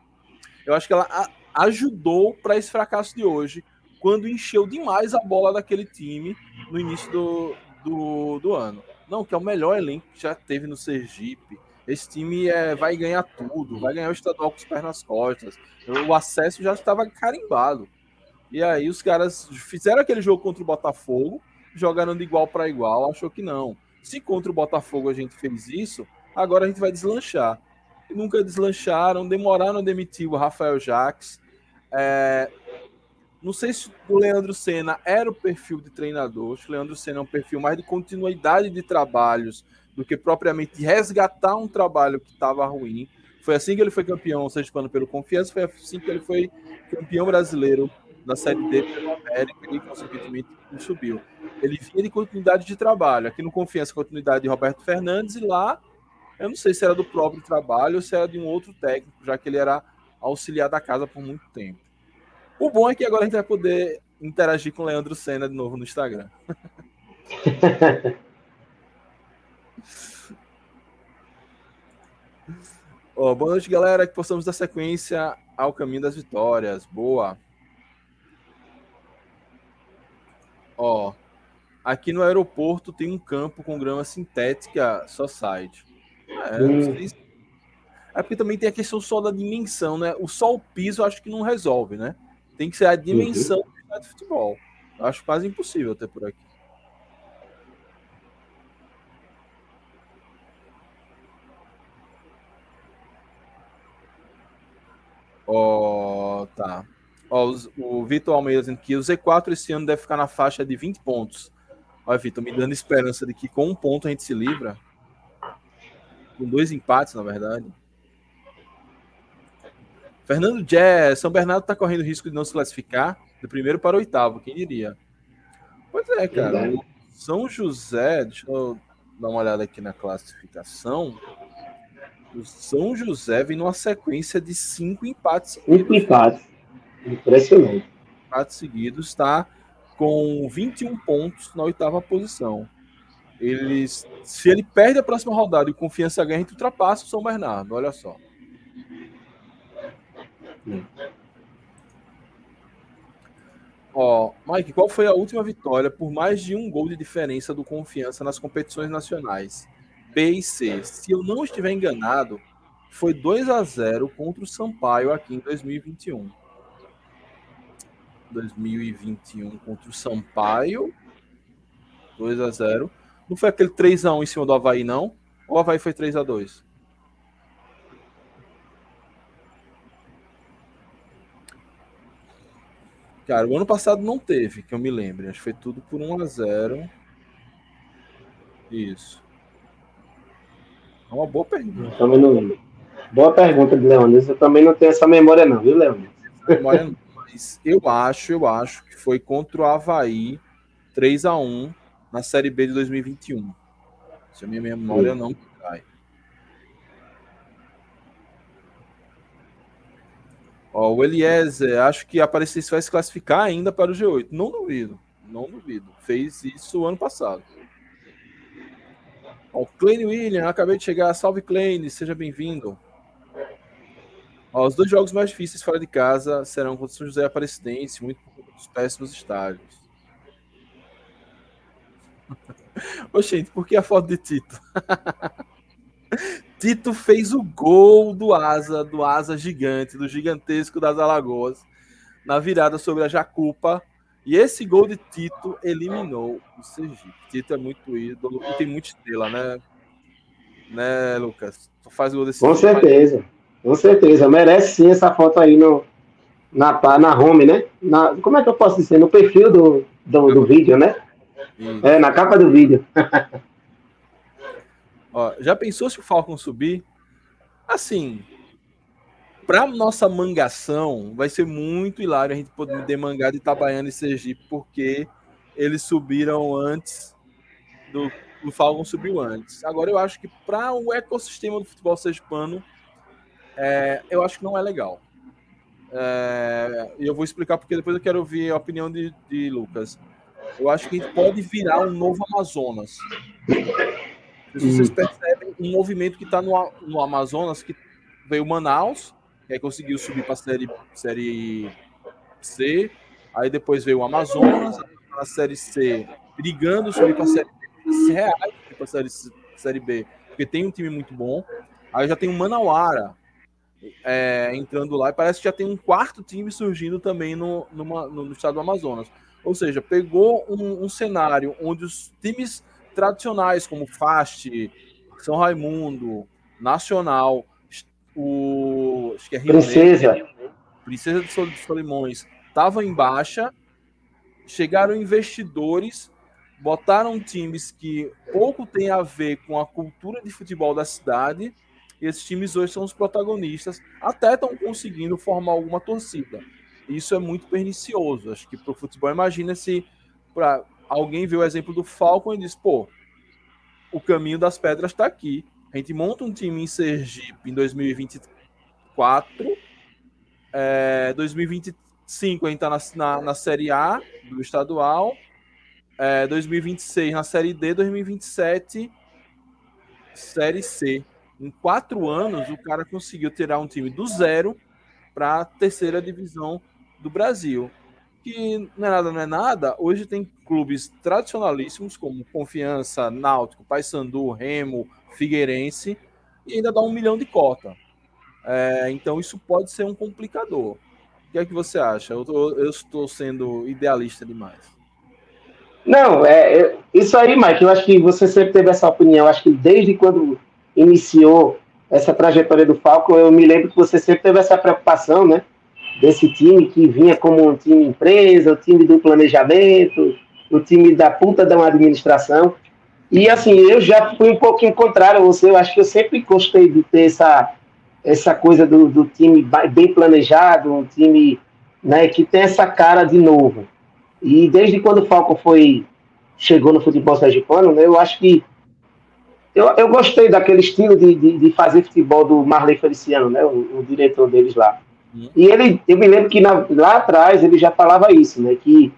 Speaker 1: eu acho que ela a- ajudou para esse fracasso de hoje, quando encheu demais a bola daquele time no início do, do, do ano. Não, que é o melhor elenco que já teve no Sergipe. Esse time é, vai ganhar tudo, vai ganhar o estadual com os pés nas costas. O acesso já estava carimbado. E aí os caras fizeram aquele jogo contra o Botafogo, jogaram de igual para igual, achou que não. Se contra o Botafogo a gente fez isso, agora a gente vai deslanchar. E nunca deslancharam, demoraram a demitir o Rafael Jacques. É, não sei se o Leandro Senna era o perfil de treinador. Acho que o Leandro Senna é um perfil mais de continuidade de trabalhos do que propriamente resgatar um trabalho que estava ruim. Foi assim que ele foi campeão sergipano pelo Confiança, foi assim que ele foi campeão brasileiro da Série D pelo América e, consequentemente, subiu. Ele vinha de continuidade de trabalho. Aqui no Confiança, continuidade de Roberto Fernandes, e lá, eu não sei se era do próprio trabalho ou se era de um outro técnico, já que ele era auxiliar da casa por muito tempo. O bom é que agora a gente vai poder interagir com o Leandro Senna de novo no Instagram. Ó, boa noite, galera. Que possamos dar sequência ao caminho das vitórias. Boa. Ó, aqui no aeroporto tem um campo com grama sintética só site. É, sei se- é porque também tem a questão só da dimensão, né? O só o piso eu acho que não resolve, né? Tem que ser a dimensão do estádio de futebol. Eu acho quase impossível ter por aqui. Ó, tá. Ó, os- o Vitor Almeida dizendo que o Z4 esse ano deve ficar na faixa de 20 pontos. Olha, Vitor, me dando esperança de que com um ponto a gente se livra. Com dois empates, na verdade. Fernando Jazz, São Bernardo está correndo risco de não se classificar do primeiro para o oitavo, quem diria? Pois é, cara. O São José, deixa eu dar uma olhada aqui na classificação. O São José vem numa sequência de cinco empates.
Speaker 9: Cinco empates. Impressionante.
Speaker 1: Empates seguidos, está com 21 pontos na oitava posição. Eles, se ele perde a próxima rodada e o confiança ganha, a gente ultrapassa o São Bernardo. Olha só. Ó, Mike, qual foi a última vitória por mais de um gol de diferença do Confiança nas competições nacionais? B e C. Se eu não estiver enganado, foi 2 a 0 contra o Sampaio aqui em 2021. 2021 contra o Sampaio. 2 a 0. Não foi aquele 3 a 1 em cima do Havaí não? Ou o Havaí foi 3 a 2? Cara, o ano passado não teve, que eu me lembre. Acho que foi tudo por 1 a 0 Isso. É uma boa pergunta.
Speaker 9: Também não... Boa pergunta de Leonis. Eu também não tenho essa memória, não, viu, Leonis?
Speaker 1: Memória não, mas eu acho, eu acho que foi contra o Havaí 3 a 1 na Série B de 2021. Se a minha memória
Speaker 9: Sim.
Speaker 1: não cai. Ó, o Eliezer, acho que a Aparecidense vai se classificar ainda para o G8. Não duvido, não duvido. Fez isso ano passado. Ó, o Kleine William, acabei de chegar. Salve, Kleine, seja bem-vindo. Ó, Os dois jogos mais difíceis fora de casa serão contra o São José e Aparecidense, muito dos péssimos estádios. Ô, gente, por que a foto de Tito? Tito fez o gol do asa, do asa gigante, do gigantesco das Alagoas, na virada sobre a Jacupa. E esse gol de Tito eliminou o Sergipe. Tito é muito ídolo e tem muita estrela, né? Né, Lucas? Tu faz o gol desse
Speaker 9: Com
Speaker 1: gol,
Speaker 9: certeza. Com certeza. Merece sim essa foto aí no, na, na home, né? Na, como é que eu posso dizer? No perfil do, do, do vídeo, né? É, na capa do vídeo.
Speaker 1: Ó, já pensou se o Falcon subir? Assim, para nossa mangação, vai ser muito hilário a gente poder demangar de Itabaiana e Sergipe, porque eles subiram antes do o Falcon subiu antes. Agora eu acho que para o ecossistema do futebol sergipano, é, eu acho que não é legal. É, E eu vou explicar porque depois eu quero ouvir a opinião de, de Lucas. Eu acho que a gente pode virar um novo Amazonas. Vocês percebem um movimento que está no, no Amazonas, que veio Manaus, que aí conseguiu subir para a série, série C, aí depois veio o Amazonas, na série C, brigando subir para a série B, reais para a série B, porque tem um time muito bom. Aí já tem o Manauara é, entrando lá, e parece que já tem um quarto time surgindo também no, numa- no, estado do Amazonas. Ou seja, pegou um, um cenário onde os times tradicionais, como Fast, São Raimundo, Nacional, o acho que é Rio
Speaker 9: Princesa.
Speaker 1: Negro, Princesa de Sol- de Solimões, estavam em baixa, chegaram investidores, botaram times que pouco tem a ver com a cultura de futebol da cidade, e esses times hoje são os protagonistas, até estão conseguindo formar alguma torcida. Isso é muito pernicioso. Acho que para o futebol, imagina se pra, alguém vê o exemplo do Falcon e diz: pô, o caminho das pedras está aqui. A gente monta um time em Sergipe em 2024. É, 2025 a gente está na, na, na Série A do estadual. É, 2026 na Série D. 2027 Série C. Em quatro anos, o cara conseguiu tirar um time do zero para a terceira divisão do Brasil. Que não é nada, não é nada. Hoje tem clubes tradicionalíssimos como Confiança, Náutico, Paysandu, Remo, Figueirense e ainda dá um milhão de cota. É, então isso pode ser um complicador. O que é que você acha? Eu, tô- eu estou sendo idealista demais.
Speaker 9: Não, é, é- isso aí, Mike, eu acho que você sempre teve essa opinião. Eu acho que desde quando iniciou essa trajetória do Falcon, eu me lembro que você sempre teve essa preocupação, né? Desse time que vinha como um time empresa, o time do planejamento, o time da puta da administração. E assim, eu já fui um pouquinho contrário a você. Eu acho que eu sempre gostei de ter essa, essa coisa do, do time bem planejado, um time né, que tem essa cara de novo. E desde quando o Falcon foi chegou no futebol sergipano, né, eu acho que eu, eu gostei daquele estilo de, de, de fazer futebol do Marley Feliciano, né, o, o diretor deles lá. Uhum. E ele, eu me lembro que na, lá atrás ele já falava isso, né, que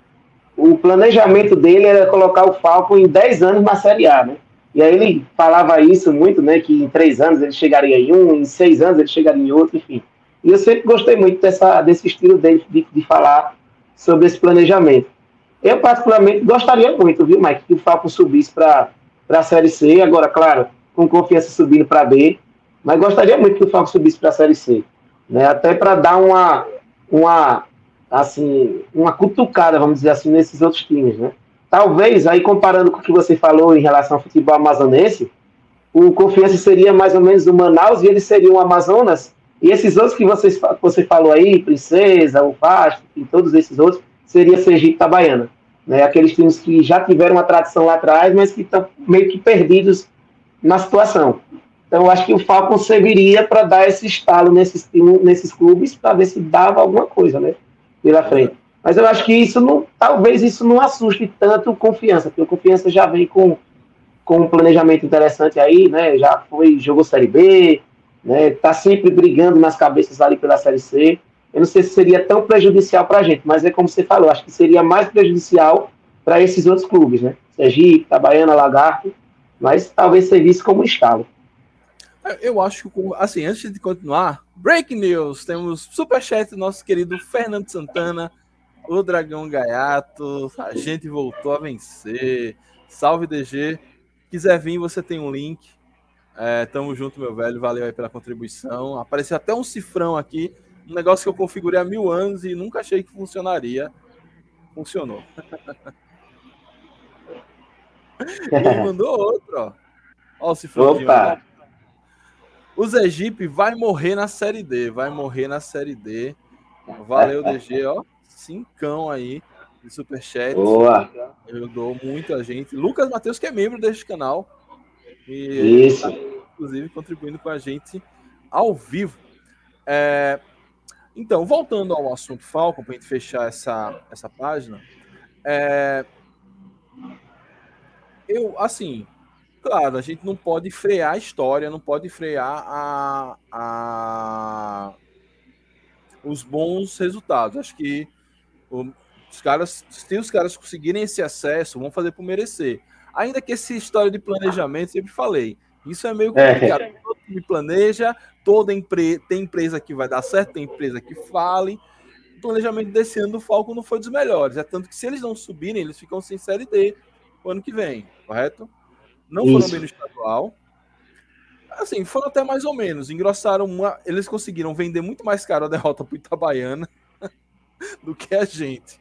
Speaker 9: o planejamento dele era colocar o Falcon em 10 anos na Série A, né? E aí ele falava isso muito, né? Que em três anos ele chegaria em um, em seis anos ele chegaria em outro, enfim. E eu sempre gostei muito dessa, desse estilo dele de, de falar sobre esse planejamento. Eu, particularmente, gostaria muito, viu, Mike, que o Falcon subisse para a Série C, agora, claro, com confiança subindo para B, mas gostaria muito que o Falcon subisse para a Série C, né? Até para dar uma, uma assim, uma cutucada, vamos dizer assim, nesses outros times, né? Talvez, aí comparando com o que você falou em relação ao futebol amazonense, o Confiança seria mais ou menos o Manaus e eles seriam o Amazonas, e esses outros que você, você falou aí, Princesa, o Pasto, e todos esses outros, seria Sergipe Itabaiana. Né? Aqueles times que já tiveram uma tradição lá atrás, mas que estão meio que perdidos na situação. Então, eu acho que o Falcon serviria para dar esse estalo nesses, nesses clubes, para ver se dava alguma coisa, né? pela frente. Mas eu acho que isso não, talvez isso não assuste tanto confiança, porque o confiança já vem com, com um planejamento interessante aí, né? Já foi, jogou Série B, né? Tá sempre brigando nas cabeças ali pela Série C. Eu não sei se seria tão prejudicial para a gente, mas é como você falou, acho que seria mais prejudicial para esses outros clubes, né? Sergipe, Itabaiana, Lagarto, mas talvez servisse como estalo.
Speaker 1: Eu acho que, assim, antes de continuar, breaking news, temos superchat do nosso querido Fernando Santana, o Dragão Gaiato, a gente voltou a vencer. Salve DG. Quiser vir, você tem um link. É, tamo junto, meu velho. Valeu aí pela contribuição. Apareceu até um cifrão aqui. Um negócio que eu configurei há mil anos e nunca achei que funcionaria. Funcionou. Ele mandou outro, ó. Ó o cifrão. Opa! O Zegipe vai morrer na Série D, vai morrer na Série D. Valeu, DG, ó. Cincão aí de superchat.
Speaker 9: Boa.
Speaker 1: Ajudou muita gente. Lucas Matheus, que é membro deste canal. E Isso. Tá, inclusive, contribuindo com a gente ao vivo. É... Então, voltando ao assunto Falcon, para a gente fechar essa, essa página. É... Eu, assim, claro, a gente não pode frear a história, não pode frear a, a os bons resultados. Acho que os caras, se os caras conseguirem esse acesso, vão fazer por merecer. Ainda que essa história de planejamento, sempre falei, isso é meio complicado. É. Todo time planeja, toda empresa tem empresa que vai dar certo, tem empresa que fale. O planejamento desse ano do Falco não foi dos melhores. É tanto que se eles não subirem, eles ficam sem série D o ano que vem, correto? Não Isso. foram bem no estadual. Assim, foram até mais ou menos. Engrossaram uma. Eles conseguiram vender muito mais caro a derrota para Itabaiana do que a gente.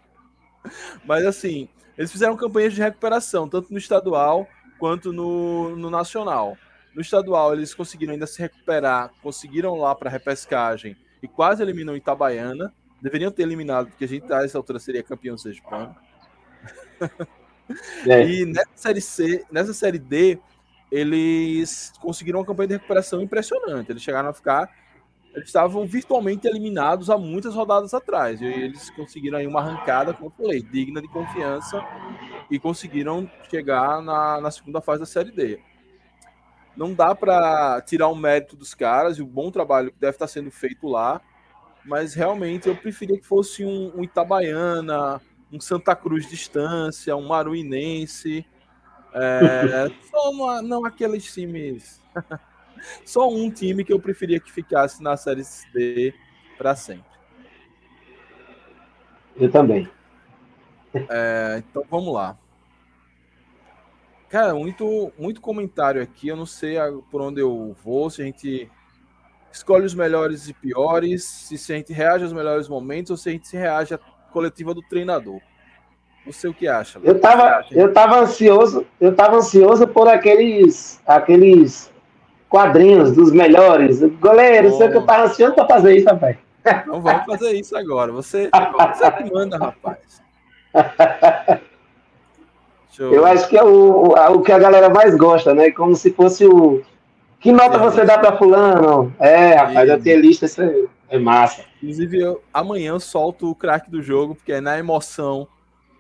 Speaker 1: Mas assim, eles fizeram campanhas de recuperação, tanto no estadual quanto no, no nacional. No estadual, eles conseguiram ainda se recuperar, conseguiram lá para repescagem e quase eliminam o Itabaiana. Deveriam ter eliminado, porque a gente a essa altura seria campeão sejipano. É. E nessa série C, nessa série D, eles conseguiram uma campanha de recuperação impressionante. Eles chegaram a ficar. Eles estavam virtualmente eliminados há muitas rodadas atrás. E eles conseguiram aí uma arrancada, como eu falei, digna de confiança. E conseguiram chegar na, na segunda fase da série D. Não dá para tirar o mérito dos caras e o bom trabalho que deve estar sendo feito lá. Mas realmente eu preferia que fosse um, um Itabaiana, um Santa Cruz distância, um Maruinense. É, só uma, não aqueles times. só um time que eu preferia que ficasse na Série D para sempre.
Speaker 9: Eu também.
Speaker 1: É, então vamos lá. Cara, muito, muito comentário aqui. Eu não sei por onde eu vou, se a gente escolhe os melhores e piores, se a gente reage aos melhores momentos ou se a gente se reage a coletiva do treinador. Você o que acha?
Speaker 9: Eu tava, eu tava ansioso, eu tava ansioso por aqueles, aqueles quadrinhos dos melhores. Goleiro, sei que eu tava ansioso para fazer isso, rapaz.
Speaker 1: Não vamos fazer isso agora. Você, você que manda, rapaz.
Speaker 9: Eu... eu... acho que é o, o que a galera mais gosta, né? Como se fosse o. Que nota é, você dá para fulano? É, rapaz, eu tenho lista, isso é, é massa.
Speaker 1: Inclusive, eu, amanhã eu solto o craque do jogo, porque é na emoção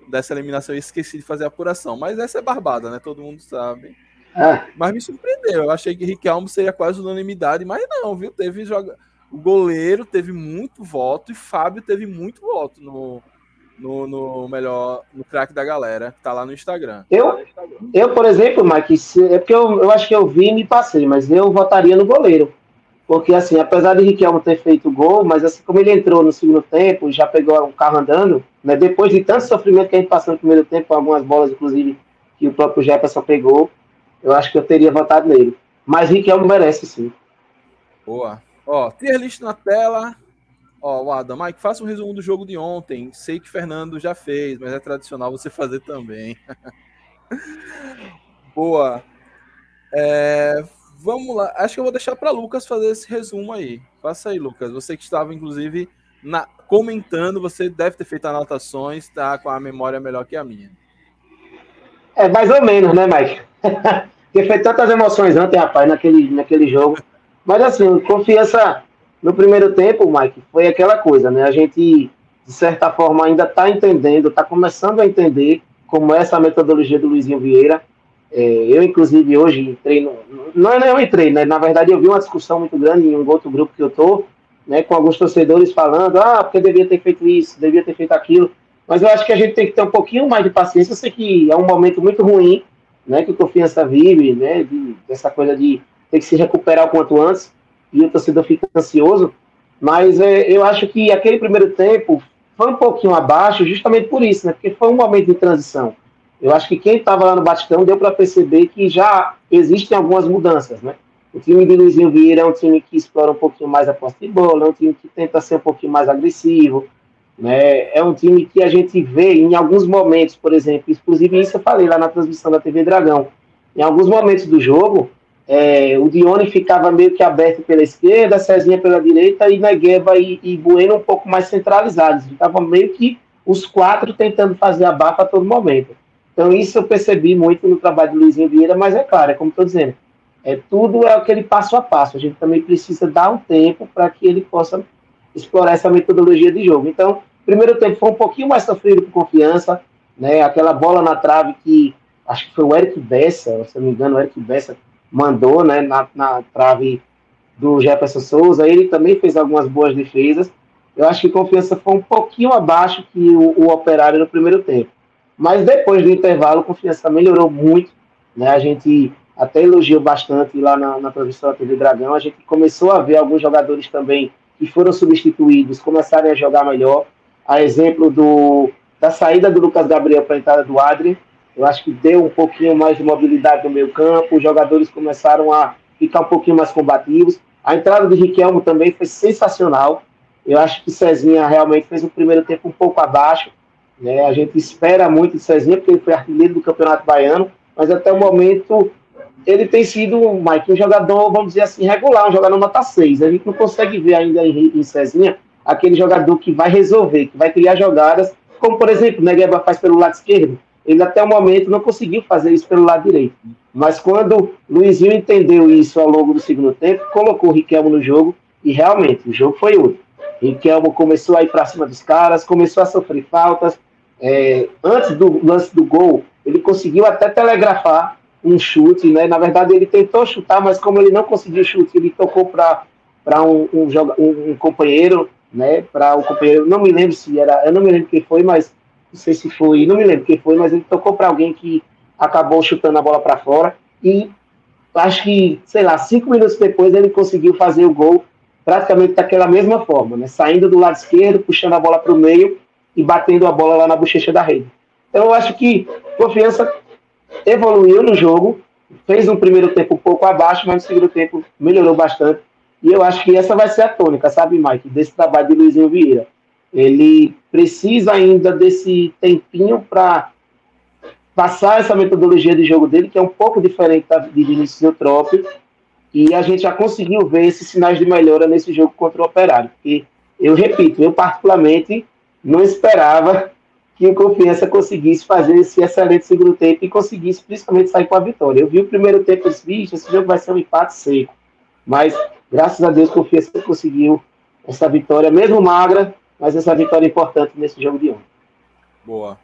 Speaker 1: dessa eliminação eu esqueci de fazer a apuração. Mas essa é barbada, né? Todo mundo sabe.
Speaker 9: Ah,
Speaker 1: Mas me surpreendeu. Eu achei que Riquelme seria quase unanimidade, mas não, viu? Teve joga... O goleiro teve muito voto e Fábio teve muito voto no, no, no melhor, no craque da galera, que tá lá no Instagram.
Speaker 9: eu, eu, por exemplo, Mike, se- é porque eu, eu acho que eu vi e me passei, mas eu votaria no goleiro. Porque, assim, apesar de Riquelme ter feito gol, mas assim como ele entrou no segundo tempo, já pegou um carro andando, né, depois de tanto sofrimento que a gente passou no primeiro tempo, algumas bolas, inclusive, que o próprio Jefferson pegou, eu acho que eu teria votado nele. Mas Riquelme merece, sim.
Speaker 1: Boa. Ó, tier list na tela. Ó, o Adam, Mike, faça um resumo do jogo de ontem. Sei que Fernando já fez, mas é tradicional você fazer também. Boa. É, vamos lá. Acho que eu vou deixar para Lucas fazer esse resumo aí. Faça aí, Lucas. Você que estava, inclusive, na- comentando, você deve ter feito anotações, tá com a memória melhor que a minha.
Speaker 9: É, mais ou menos, né, Mike? Porque foi tantas emoções ontem, rapaz, naquele, naquele jogo. Mas assim, confiança no primeiro tempo, Mike, foi aquela coisa, né? A gente, de certa forma, ainda está entendendo, está começando a entender como é essa metodologia do Luizinho Vieira. É, eu, inclusive, hoje entrei no. Não é eu entrei, né? Na verdade, eu vi uma discussão muito grande em um outro grupo que eu tô, né? Com alguns torcedores falando, ah, porque devia ter feito isso, devia ter feito aquilo. Mas eu acho que a gente tem que ter um pouquinho mais de paciência. Eu sei que é um momento muito ruim, né? Que o Confiança vive, né? De, dessa coisa de ter que se recuperar o quanto antes e o torcedor fica ansioso. Mas é, eu acho que aquele primeiro tempo foi um pouquinho abaixo, justamente por isso, né? Porque foi um momento de transição. Eu acho que quem estava lá no Batistão deu para perceber que já existem algumas mudanças, né? O time de Luizinho Vieira é um time que explora um pouquinho mais a posse de bola, é um time que tenta ser um pouquinho mais agressivo, né? É um time que a gente vê em alguns momentos, por exemplo, inclusive isso eu falei lá na transmissão da TV Dragão, em alguns momentos do jogo, é, o Dione ficava meio que aberto pela esquerda, Cezinha pela direita e Negueba e, e Bueno um pouco mais centralizados. Estavam meio que os quatro tentando fazer a barra a todo momento. Então isso eu percebi muito no trabalho do Luizinho Vieira, mas é claro, é como estou dizendo, é, tudo é aquele passo a passo. A gente também precisa dar um tempo para que ele possa explorar essa metodologia de jogo. Então, primeiro tempo foi um pouquinho mais sofrido com confiança, né? Aquela bola na trave que acho que foi o Eric Bessa, se não me engano, o Eric Bessa mandou, né, na, na trave do Jefferson Souza. Ele também fez algumas boas defesas. Eu acho que confiança foi um pouquinho abaixo que o, o Operário no primeiro tempo. Mas depois do intervalo, confiança melhorou muito, né? A gente até elogiou bastante lá na, na transmissão da TV Dragão. A gente começou a ver alguns jogadores também que foram substituídos começarem a jogar melhor. A exemplo do, da saída do Lucas Gabriel para a entrada do Adri, eu acho que deu um pouquinho mais de mobilidade no meio campo, os jogadores começaram a ficar um pouquinho mais combativos. A entrada do Riquelmo também foi sensacional. Eu acho que Cezinha realmente fez um primeiro tempo um pouco abaixo. Né? A gente espera muito de Cezinha, porque ele foi artilheiro do Campeonato Baiano, mas até o momento ele tem sido, Mike, um jogador, vamos dizer assim, regular, um jogador nota 6. A gente não consegue ver ainda em, em Cezinha aquele jogador que vai resolver, que vai criar jogadas, como por exemplo, o Negueba faz pelo lado esquerdo. Ele até o momento não conseguiu fazer isso pelo lado direito. Mas quando Luizinho entendeu isso ao longo do segundo tempo, colocou o Riquelmo no jogo e realmente o jogo foi outro. Riquelmo começou a ir para cima dos caras, começou a sofrer faltas. É, antes do lance do gol, ele conseguiu até telegrafar um chute, né? Na verdade, ele tentou chutar, mas como ele não conseguiu chute, ele tocou para um, um, um, um companheiro, né? Para o um companheiro, não me lembro se era, eu não me lembro quem foi, mas não sei se foi, não me lembro quem foi, mas ele tocou para alguém que acabou chutando a bola para fora e acho que, sei lá, cinco minutos depois ele conseguiu fazer o gol praticamente daquela mesma forma, né? Saindo do lado esquerdo, puxando a bola para o meio e batendo a bola lá na bochecha da rede. Então eu acho que confiança evoluiu no jogo, fez um primeiro tempo um pouco abaixo, mas no segundo tempo melhorou bastante. E eu acho que essa vai ser a tônica, sabe, Mike, desse trabalho de Luizinho Vieira. Ele precisa ainda desse tempinho para passar essa metodologia de jogo dele, que é um pouco diferente da de Vinícius Eutrópio, e a gente já conseguiu ver esses sinais de melhora nesse jogo contra o Operário. E eu repito, eu particularmente não esperava que o Confiança conseguisse fazer esse excelente segundo tempo e conseguisse principalmente sair com a vitória. Eu vi o primeiro tempo e disse, esse jogo vai ser um empate seco. Mas, graças a Deus, o Confiança conseguiu essa vitória, mesmo magra, mas essa vitória importante nesse jogo de ontem.
Speaker 1: Boa.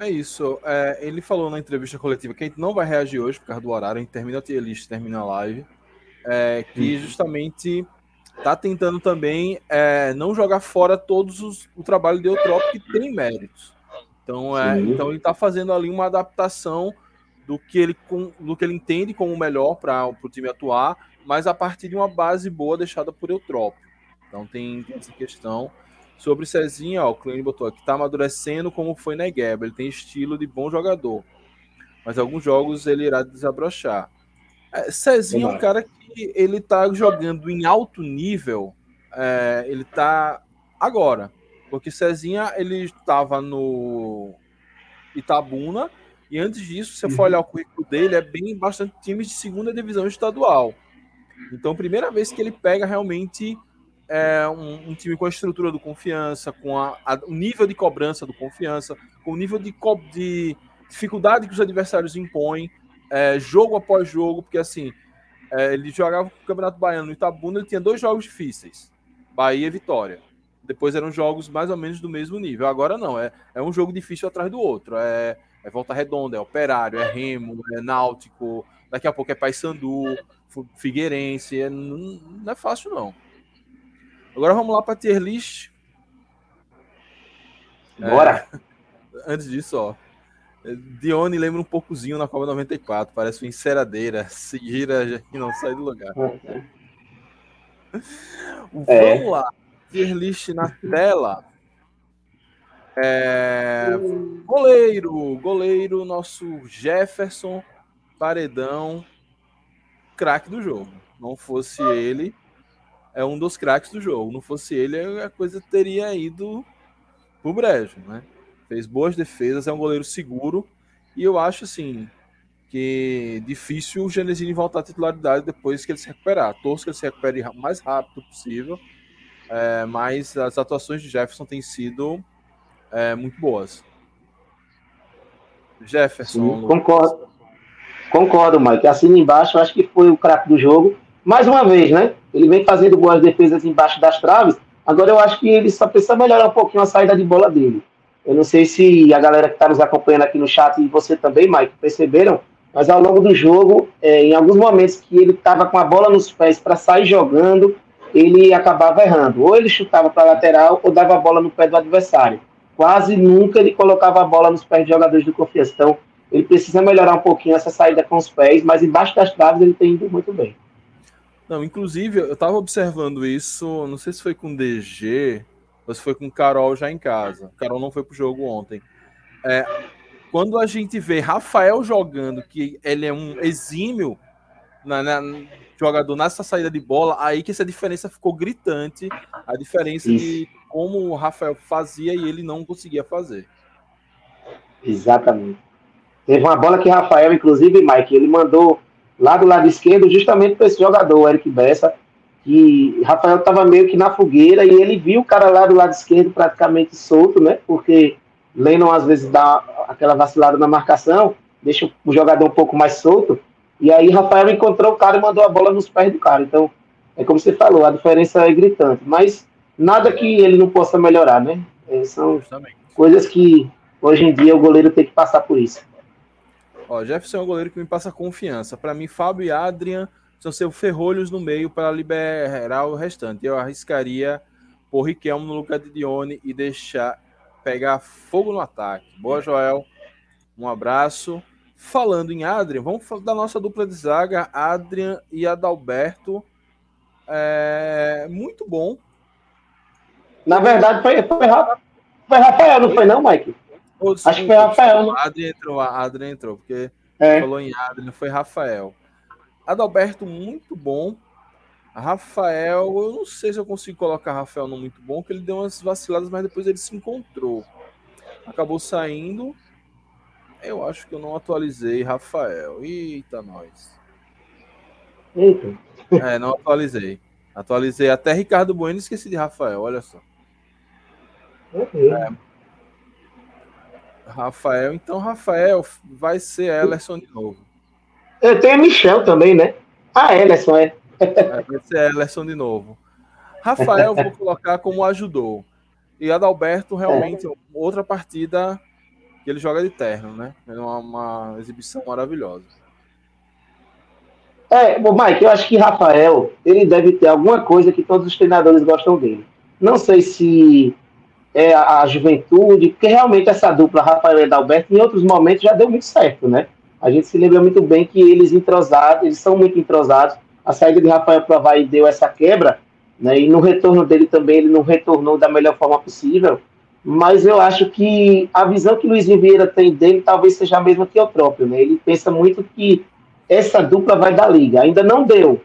Speaker 1: É isso. É, ele falou na entrevista coletiva que a gente não vai reagir hoje por causa do horário, a gente termina a tier list, termina a live. É, que justamente tá tentando também é, não jogar fora todos os, o trabalho de Eutrópico que tem méritos. Então, é, então ele tá fazendo ali uma adaptação do que ele, com, do que ele entende como melhor para o time atuar, mas a partir de uma base boa deixada por Eutrópio. Então tem essa questão. Sobre Cezinha, ó, o Clean botou aqui, tá amadurecendo como foi na Guerra. Ele tem estilo de bom jogador. Mas alguns jogos ele irá desabrochar. É, Cezinha é um cara que ele tá jogando em alto nível. É, ele tá agora. Porque Cezinha ele estava no Itabuna. E antes disso, se você for olhar o currículo dele, é bem bastante times de segunda divisão estadual. Então, primeira vez que ele pega realmente é, um, um, time com a estrutura do confiança, com a, a, o nível de cobrança do confiança, com o nível de, de dificuldade que os adversários impõem, é, jogo após jogo, porque assim, é, ele jogava o Campeonato Baiano no Itabuna, ele tinha dois jogos difíceis, Bahia e Vitória. Depois eram jogos mais ou menos do mesmo nível. Agora não, é, é um jogo difícil atrás do outro. É, é Volta Redonda, é Operário, é Remo, é Náutico, daqui a pouco é Paysandu, Figueirense. É, não, não é fácil, não. Agora vamos lá para tier list.
Speaker 9: Bora!
Speaker 1: É, antes disso, ó. Dione lembra um poucozinho na Copa 94, parece uma enceradeira, se gira e não sai do lugar. É. Vamos lá, tier list na tela. É, goleiro, goleiro, nosso Jefferson Paredão, craque do jogo. Não fosse ele, é um dos craques do jogo. Não fosse ele, a coisa teria ido pro brejo, né? Fez boas defesas, é um goleiro seguro. E eu acho, assim, que difícil o Genesini voltar à titularidade depois que ele se recuperar. Torço que ele se recupere o mais rápido possível. É, mas as atuações de Jefferson têm sido é, muito boas. Jefferson.
Speaker 9: Sim, concordo. Concordo, Mike. Assim embaixo, acho que foi o craque do jogo mais uma vez, né? Ele vem fazendo boas defesas embaixo das traves. Agora eu acho que ele só precisa melhorar um pouquinho a saída de bola dele. Eu não sei se a galera que está nos acompanhando aqui no chat e você também, Mike, perceberam, mas ao longo do jogo, é, em alguns momentos que ele estava com a bola nos pés para sair jogando, ele acabava errando. Ou ele chutava para a lateral ou dava a bola no pé do adversário. Quase nunca ele colocava a bola nos pés de jogadores do confiança. Então, ele precisa melhorar um pouquinho essa saída com os pés, mas embaixo das traves ele tem ido muito bem.
Speaker 1: Não, inclusive, eu tava observando isso, não sei se foi com DG ou se foi com Carol já em casa. Carol não foi pro jogo ontem. É, quando a gente vê Rafael jogando, que ele é um exímio na, na, jogador nessa saída de bola, aí que essa diferença ficou gritante. A diferença Isso. de como o Rafael fazia e ele não conseguia fazer.
Speaker 9: Exatamente. Teve uma bola que Rafael, inclusive, Mike, ele mandou lá do lado esquerdo, justamente para esse jogador, o Eric Bessa, que Rafael estava meio que na fogueira e ele viu o cara lá do lado esquerdo praticamente solto, né? Porque Lennon às vezes dá aquela vacilada na marcação, deixa o jogador um pouco mais solto. E aí Rafael encontrou o cara e mandou a bola nos pés do cara. Então, é como você falou, a diferença é gritante. Mas nada que ele não possa melhorar, né? É, são Justamente. coisas que hoje em dia o goleiro tem que passar por isso.
Speaker 1: Ó, Jefferson é um goleiro que me passa confiança. Para mim, Fábio e Adrian são seus ferrolhos no meio para liberar o restante. Eu arriscaria por Riquelme no lugar de Dione e deixar pegar fogo no ataque. Boa, Joel. Um abraço. Falando em Adrian, vamos falar da nossa dupla de zaga, Adrian e Adalberto. É muito bom.
Speaker 9: Na verdade, foi, foi Rafael, não foi não, Mike? Acho que foi Rafael. Né?
Speaker 1: Adri entrou, Adri entrou, porque é. falou em Adri, foi Rafael. Adalberto, muito bom. Rafael, eu não sei se eu consigo colocar Rafael no muito bom, que ele deu umas vaciladas, mas depois ele se encontrou. Acabou saindo. Eu acho que eu não atualizei Rafael. Eita, nós.
Speaker 9: Eita.
Speaker 1: É, não atualizei. Atualizei até Ricardo Bueno e esqueci de Rafael, olha só. Uhum. É, Rafael. Então, Rafael vai ser Ellison de novo.
Speaker 9: Eu tenho Michel também, né? Ah, Ellison, é.
Speaker 1: é vai ser Ellison de novo. Rafael, vou colocar como ajudou. E Adalberto, realmente, é. outra partida que ele joga de terno, né? É uma, uma exibição maravilhosa.
Speaker 9: É, bom, Mike, eu acho que Rafael, ele deve ter alguma coisa que todos os treinadores gostam dele. Não sei se é a, juventude, porque realmente essa dupla Rafael e Adalberto, em outros momentos já deu muito certo, né? A gente se lembra muito bem que eles entrosados, eles são muito entrosados. A saída de Rafael para Havaí deu essa quebra, né? E no retorno dele também, ele não retornou da melhor forma possível. Mas eu acho que a visão que Luiz Vieira tem dele talvez seja a mesma que o próprio, né? Ele pensa muito que essa dupla vai dar liga. Ainda não deu.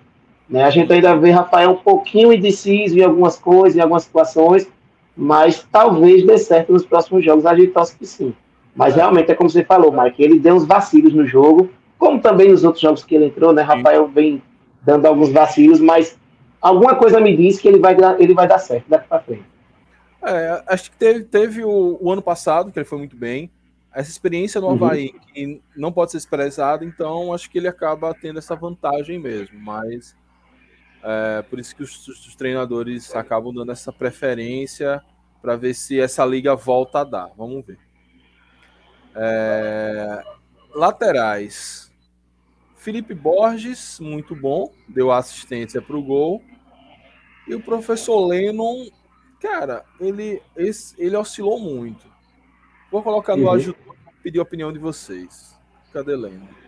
Speaker 9: Né? A gente ainda vê Rafael um pouquinho indeciso em algumas coisas, em algumas situações, mas talvez dê certo nos próximos jogos. A gente torce que sim. Mas realmente é como você falou, Mike, ele deu uns vacilos no jogo, como também nos outros jogos que ele entrou, né? Rafael vem dando alguns vacilos, mas alguma coisa me diz que ele vai, dar- ele vai dar certo daqui para frente.
Speaker 1: É, acho que teve, teve o, o ano passado, que ele foi muito bem. Essa experiência no
Speaker 9: Uhum.
Speaker 1: Havaí, que não pode ser expressada, então acho que ele acaba tendo essa vantagem mesmo. Mas é por isso que os, os treinadores acabam dando essa preferência para ver se essa liga volta a dar. Vamos ver. É, laterais. Felipe Borges, muito bom, deu assistência para o gol. E o professor Lennon, cara, ele, esse, ele oscilou muito. Vou colocar no
Speaker 9: Uhum.
Speaker 1: ajudou, pedir a opinião de vocês. Cadê Lennon?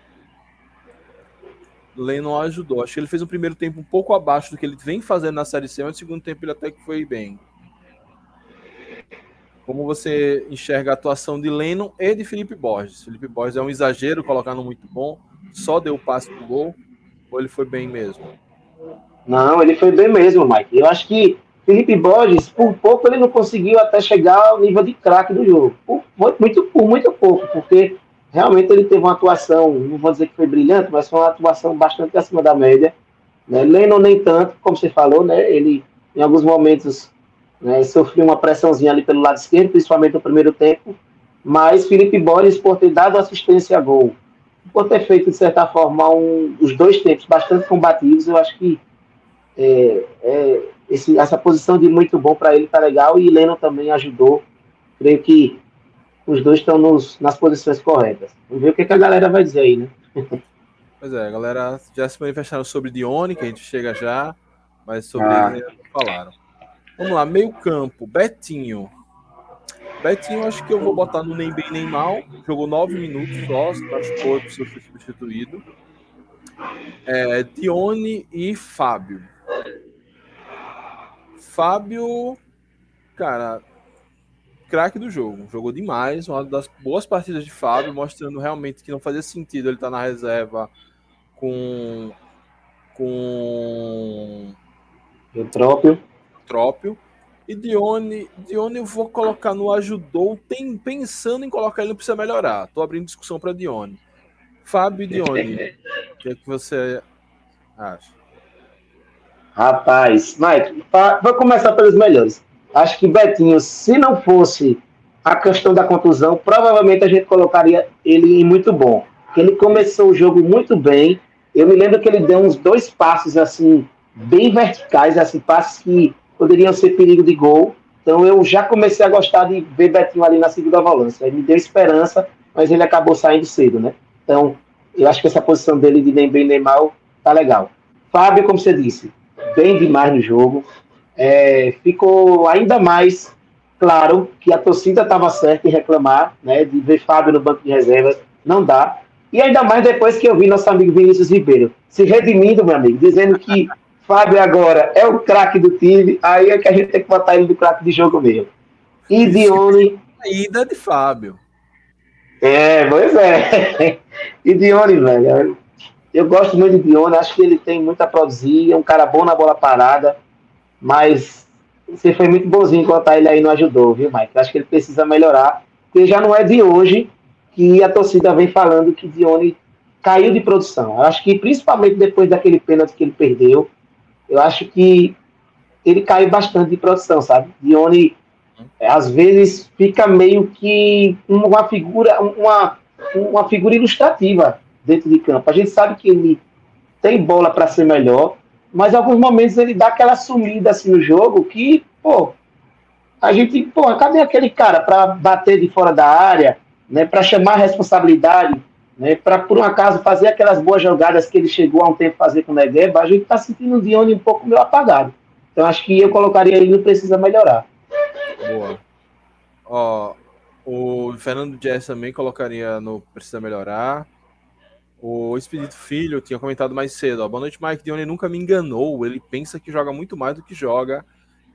Speaker 1: Lennon ajudou. Acho que ele fez o primeiro tempo um pouco abaixo do que ele vem fazendo na Série C, mas no segundo tempo ele até que foi bem. Como você enxerga a atuação de Lennon e de Felipe Borges? Felipe Borges é um exagero colocar no muito bom, só deu o passe pro gol, ou ele foi bem mesmo?
Speaker 9: Não, ele foi bem mesmo, Mike. Eu acho que Felipe Borges, por pouco, ele não conseguiu até chegar ao nível de craque do jogo. Por muito, por muito pouco, porque realmente ele teve uma atuação, não vou dizer que foi brilhante, mas foi uma atuação bastante acima da média. Né? Lennon nem tanto, como você falou, né? Ele, em alguns momentos, né, sofreu uma pressãozinha ali pelo lado esquerdo, principalmente no primeiro tempo. Mas Felipe Borges, por ter dado assistência a gol, por ter feito, de certa forma, um, os dois tempos bastante combativos, eu acho que é, é, esse- essa posição de muito bom para ele tá legal e Lennon também ajudou. Creio que os dois estão nos- nas posições corretas. Vamos ver o que, que a galera vai dizer aí, né?
Speaker 1: Pois é, a galera já se manifestaram sobre Dione, que a gente chega já, mas sobre
Speaker 9: Ah.
Speaker 1: ele não falaram. Vamos lá, meio campo, Betinho. Betinho, acho que eu vou botar no nem bem nem mal. Jogou nove minutos só, machucou, precisou ser substituído. É, Dione e Fábio. Fábio, cara, craque do jogo. Jogou demais, uma das boas partidas de Fábio, mostrando realmente que não fazia sentido ele estar na reserva com com
Speaker 9: O próprio.
Speaker 1: Trópio. E Dione, Dione eu vou colocar no ajudou, tem, pensando em colocar ele não precisa melhorar. Tô abrindo discussão para Dione. Fábio e Dione, o que é que você acha?
Speaker 9: Rapaz, Mike, fa- vou começar pelos melhores. Acho que Betinho, se não fosse a questão da contusão, provavelmente a gente colocaria ele em muito bom. Ele começou o jogo muito bem. Eu me lembro que ele deu uns dois passos assim, bem verticais, assim, passos que poderiam ser perigo de gol. Então eu já comecei a gostar de ver Betinho ali na segunda volância. Ele me deu esperança, mas ele acabou saindo cedo, né? Então, eu acho que essa posição dele de nem bem nem mal tá legal. Fábio, como você disse, bem demais no jogo. É, ficou ainda mais claro que a torcida estava certa em reclamar, né, de ver Fábio no banco de reservas, não dá. E ainda mais depois que eu vi nosso amigo Vinícius Ribeiro se redimindo, meu amigo, dizendo que Fábio agora é o craque do time, aí é que a gente tem que botar ele do craque de jogo mesmo. E Dione,
Speaker 1: A ida de Fábio.
Speaker 9: é, pois é. E Dione, velho, eu gosto muito de Dione, acho que ele tem muito a produzir, é um cara bom na bola parada, mas você foi muito bonzinho botar ele aí não ajudou, viu, Mike? Acho que ele precisa melhorar, porque já não é de hoje que a torcida vem falando que Dione caiu de produção. Eu acho que principalmente depois daquele pênalti que ele perdeu, eu acho que ele caiu bastante de produção, sabe? Dione é, às vezes fica meio que uma figura, uma, uma figura ilustrativa dentro de campo. A gente sabe que ele tem bola para ser melhor, mas em alguns momentos ele dá aquela sumida assim no jogo que, pô, a gente, pô, cadê aquele cara para bater de fora da área, né, para chamar a responsabilidade, né, para por um acaso fazer aquelas boas jogadas que ele chegou há um tempo fazer com o Negueba, a gente está sentindo o Dione um pouco meio apagado. Então acho que eu colocaria ele no precisa melhorar.
Speaker 1: Boa. Ó, o Fernando Jess também colocaria no precisa melhorar. O Espírito Filho tinha comentado mais cedo. Ó, Boa noite, Mike. Dione nunca me enganou. Ele pensa que joga muito mais do que joga.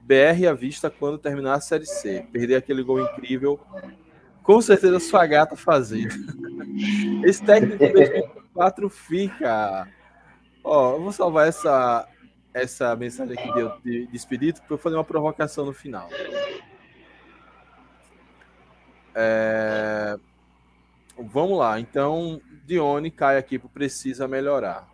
Speaker 1: BR à vista quando terminar a Série C. Perder aquele gol incrível. Com certeza sua gata fazer. Esse técnico de 2004 fica. Ó, eu vou salvar essa, essa mensagem aqui de, de, de Espírito para eu fazer uma provocação no final. É... Vamos lá, então Dione cai aqui para precisa melhorar.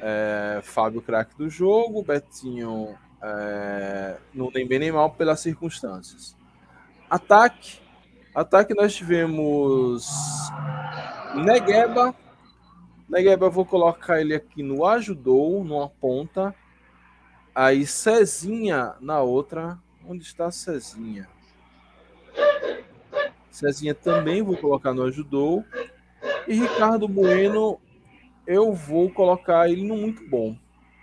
Speaker 1: É... Fábio, craque do jogo, Betinho é... não tem bem nem mal pelas circunstâncias. Ataque, ataque nós tivemos Negueba. Negueba, eu vou colocar ele aqui no ajudou, numa ponta. Aí Cezinha na outra. Onde está Cezinha? Cezinha também vou colocar no ajudou. E Ricardo Bueno, eu vou colocar ele no muito bom.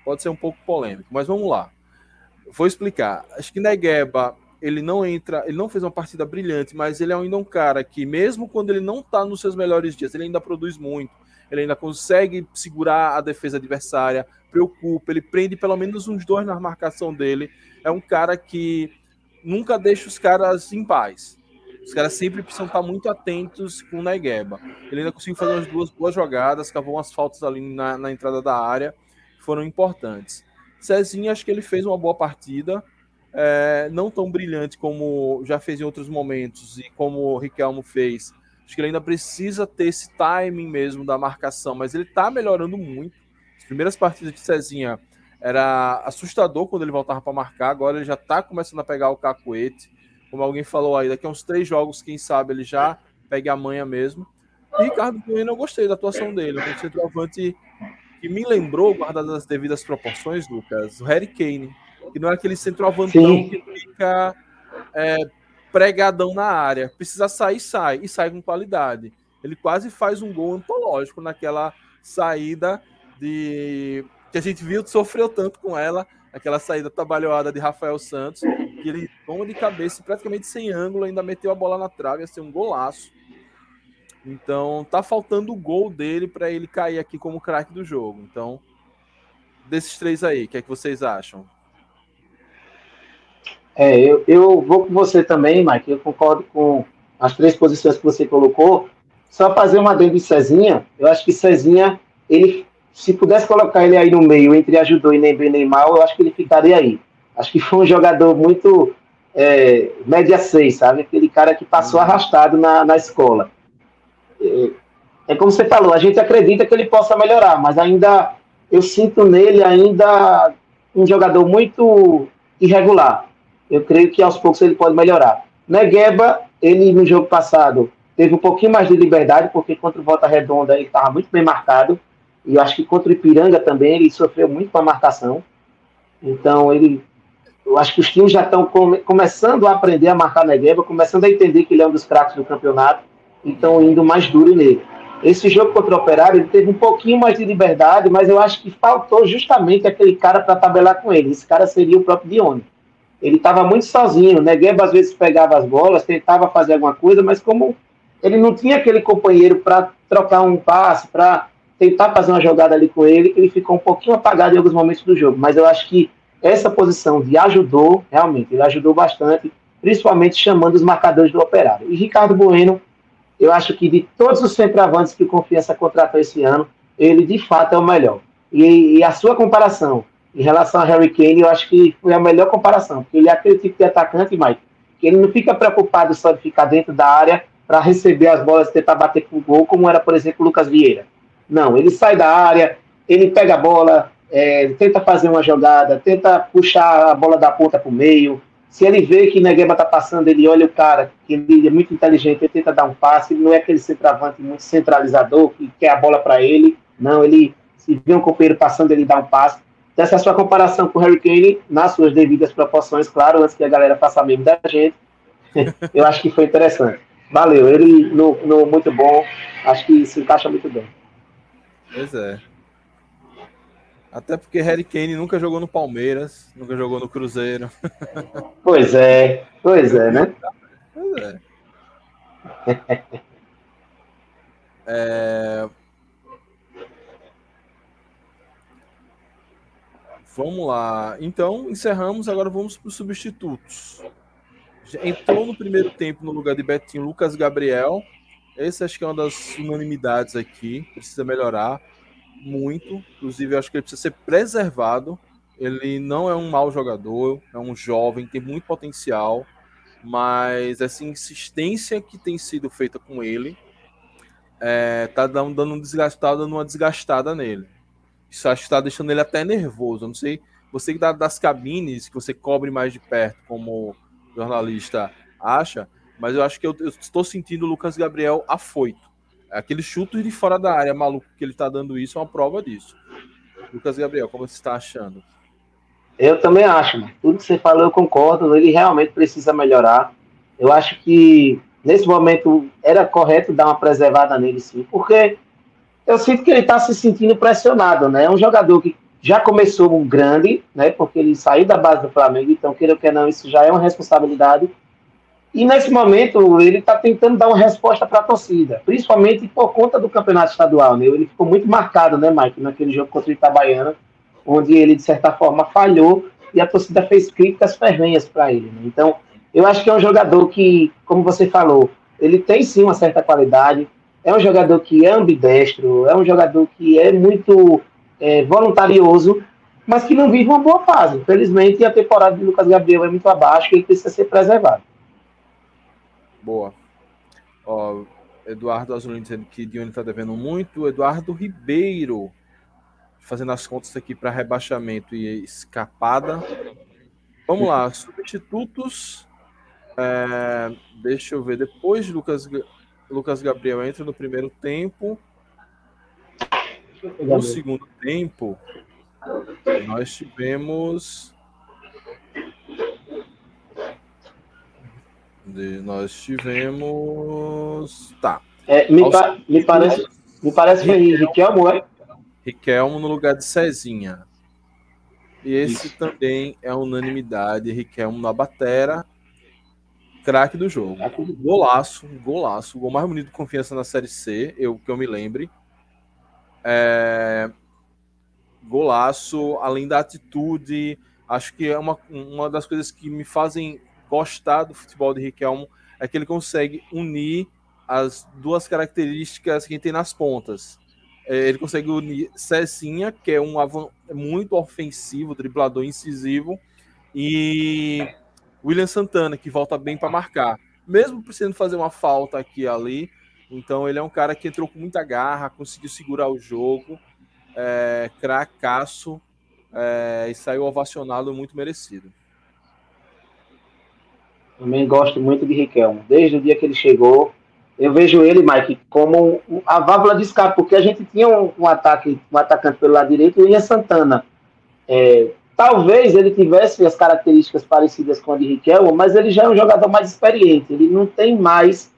Speaker 1: Pode ser um pouco polêmico, mas vamos lá. Vou explicar. Acho que Negueba, ele não entra, ele não fez uma partida brilhante, mas ele é ainda um cara que, mesmo quando ele não tá nos seus melhores dias, ele ainda produz muito. Ele ainda consegue segurar a defesa adversária, preocupa, ele prende pelo menos uns dois na marcação dele. É um cara que nunca deixa os caras em paz. Os caras sempre precisam estar muito atentos com o Negueba. Ele ainda conseguiu fazer umas duas boas jogadas, cavou umas faltas ali na, na entrada da área, que foram importantes. Cezinha, acho que ele fez uma boa partida, é, não tão brilhante como já fez em outros momentos e como o Riquelmo fez. Acho que ele ainda precisa ter esse timing mesmo da marcação, mas ele está melhorando muito. As primeiras partidas de Cezinha era assustador quando ele voltava para marcar, agora ele já está começando a pegar o cacuete como alguém falou aí, daqui a uns três jogos, quem sabe ele já pegue a manha mesmo. E Ricardo Bueno, eu gostei da atuação dele, um centroavante que me lembrou, guardadas as devidas proporções, Lucas, o Harry Kane, que não é aquele centroavantão Sim. que fica é, pregadão na área. Precisa sair, sai, e sai com qualidade. Ele quase faz um gol antológico naquela saída de que a gente viu, sofreu tanto com ela, aquela saída trabalhada de Rafael Santos, que ele toma de cabeça praticamente sem ângulo, ainda meteu a bola na trave, ia ser um golaço. Então, tá faltando o gol dele para ele cair aqui como craque do jogo. Então, desses três aí, o que é que vocês acham?
Speaker 9: É, eu, eu vou com você também, Mike. Eu concordo com as três posições que você colocou. Só fazer uma dentro de Cezinha, eu acho que Cezinha, ele, se pudesse colocar ele aí no meio, entre ajudou e nem bem nem mal, eu acho que ele ficaria aí. Acho que foi um jogador muito é, média 6, sabe? Aquele cara que passou uhum. arrastado na, na escola. É, é, como você falou, a gente acredita que ele possa melhorar, mas ainda eu sinto nele ainda um jogador muito irregular. Eu creio que aos poucos ele pode melhorar. Negueba, ele no jogo passado teve um pouquinho mais de liberdade, porque contra o Volta Redonda ele estava muito bem marcado. E eu acho que contra o Ipiranga também ele sofreu muito com a marcação. Então ele eu acho que os times já estão come, começando a aprender a marcar Negueba, começando a entender que ele é um dos craques do campeonato e estão indo mais duro nele. Esse jogo contra o Operário, ele teve um pouquinho mais de liberdade, mas eu acho que faltou justamente aquele cara para tabelar com ele. Esse cara seria o próprio Dione. Ele estava muito sozinho, Negueba às vezes pegava as bolas, tentava fazer alguma coisa, mas como ele não tinha aquele companheiro para trocar um passe, para tentar fazer uma jogada ali com ele, ele ficou um pouquinho apagado em alguns momentos do jogo. Mas eu acho que essa posição de ajudou, realmente, ele ajudou bastante, principalmente chamando os marcadores do operário. E Ricardo Bueno, eu acho que de todos os centroavantes que o Confiança contratou esse ano, ele de fato é o melhor. E, e, a sua comparação em relação a Harry Kane, eu acho que foi a melhor comparação, porque ele é aquele tipo de atacante, Mike, que ele não fica preocupado só de ficar dentro da área para receber as bolas e tentar bater com o gol, como era, por exemplo, o Lucas Vieira. Não, ele sai da área, ele pega a bola, é, tenta fazer uma jogada, tenta puxar a bola da ponta para o meio. Se ele vê que Negueba está passando, ele olha o cara, que ele é muito inteligente, ele tenta dar um passe, ele não é aquele centroavante muito centralizador, que quer a bola para ele. Não, ele, se vê um companheiro passando, ele dá um passe. Então, essa é a sua comparação com o Harry Kane, nas suas devidas proporções, claro, antes que a galera faça mesmo da gente. Eu acho que foi interessante. valeu. Ele no, no muito bom, acho que se encaixa muito bem.
Speaker 1: Pois é. Até porque Harry Kane nunca jogou no Palmeiras, nunca jogou no Cruzeiro.
Speaker 9: Pois é, pois é, né?
Speaker 1: Pois é. É, Vamos lá. Então, encerramos. Agora vamos para os substitutos. Entrou no primeiro tempo no lugar de Betinho Lucas Gabriel. Esse acho que é uma das unanimidades aqui. Precisa melhorar muito. Inclusive, acho que ele precisa ser preservado. Ele não é um mau jogador, é um jovem, tem muito potencial, mas essa insistência que tem sido feita com ele é, tá dando, um desgastado, numa desgastada nele. Isso acho que está deixando ele até nervoso. Eu não sei, você que dá das cabines, que você cobre mais de perto, como jornalista acha, mas eu acho que eu, eu estou sentindo o Lucas Gabriel afoito. Aquele chute de fora da área maluco que ele está dando isso é uma prova disso. Lucas Gabriel, como você está achando?
Speaker 9: Eu também acho, mano. tudo que você falou eu concordo. Ele realmente precisa melhorar. Eu acho que nesse momento era correto dar uma preservada nele, sim, porque eu sinto que ele está se sentindo pressionado, né? É um jogador que já começou um grande, né? Porque ele saiu da base do Flamengo, então, queira ou que não, isso já é uma responsabilidade. E nesse momento, ele está tentando dar uma resposta para a torcida, principalmente por conta do campeonato estadual, né? Ele ficou muito marcado, né, Mike, naquele jogo contra o Itabaiana, onde ele, de certa forma, falhou e a torcida fez críticas ferrenhas para ele. Né? Então, eu acho que é um jogador que, como você falou, ele tem sim uma certa qualidade, é um jogador que é ambidestro, é um jogador que é muito é, voluntarioso, mas que não vive uma boa fase. Infelizmente, a temporada de Lucas Gabriel é muito abaixo e ele precisa ser preservado.
Speaker 1: Boa. Ó, Eduardo Azulino dizendo que Dione está devendo muito. Eduardo Ribeiro fazendo as contas aqui para rebaixamento e escapada. Vamos lá, substitutos. É, deixa eu ver. Depois de Lucas Lucas Gabriel entra no primeiro tempo. No segundo tempo, nós tivemos. Nós tivemos. Tá.
Speaker 9: É, me, pa me, parece, me parece que foi Riquelmo, é?
Speaker 1: Riquelmo no lugar de Cezinha. E esse Isso. também é unanimidade. Riquelmo na batera craque do jogo. Golaço, golaço. O gol mais bonito de confiança na Série C, eu, que eu me lembre. É... Golaço, além da atitude, acho que é uma, uma das coisas que me fazem gostar do futebol de Riquelmo é que ele consegue unir as duas características que tem nas pontas. É, ele consegue unir Cecinha, que é um muito ofensivo, driblador incisivo, e William Santana, que volta bem para marcar, mesmo precisando fazer uma falta aqui e ali. Então, ele é um cara que entrou com muita garra, conseguiu segurar o jogo, é, cracaço, é, e saiu ovacionado muito merecido.
Speaker 9: Também gosto muito de Riquelme. Desde o dia que ele chegou, eu vejo ele, Mike, como a válvula de escape, porque a gente tinha um, um ataque, um atacante pelo lado direito, o William Santana. É, Talvez ele tivesse as características parecidas com a de Riquelme, mas ele já é um jogador mais experiente. Ele não tem mais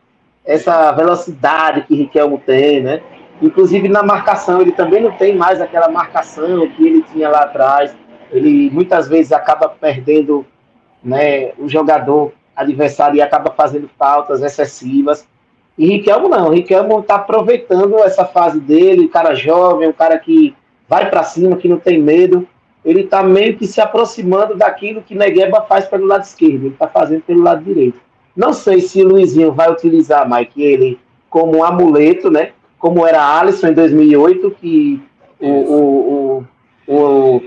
Speaker 9: essa velocidade que Riquelme tem, né? Inclusive na marcação, ele também não tem mais aquela marcação que ele tinha lá atrás. Ele muitas vezes acaba perdendo né, o jogador adversário e acaba fazendo faltas excessivas. E Riquelme não, Riquelme está aproveitando essa fase dele, um cara jovem, um cara que vai para cima, que não tem medo ele está meio que se aproximando daquilo que Negueba faz pelo lado esquerdo, ele está fazendo pelo lado direito. Não sei se o Luizinho vai utilizar, Mike, ele como um amuleto, né? Como era Alisson em 2008, que o, o, o,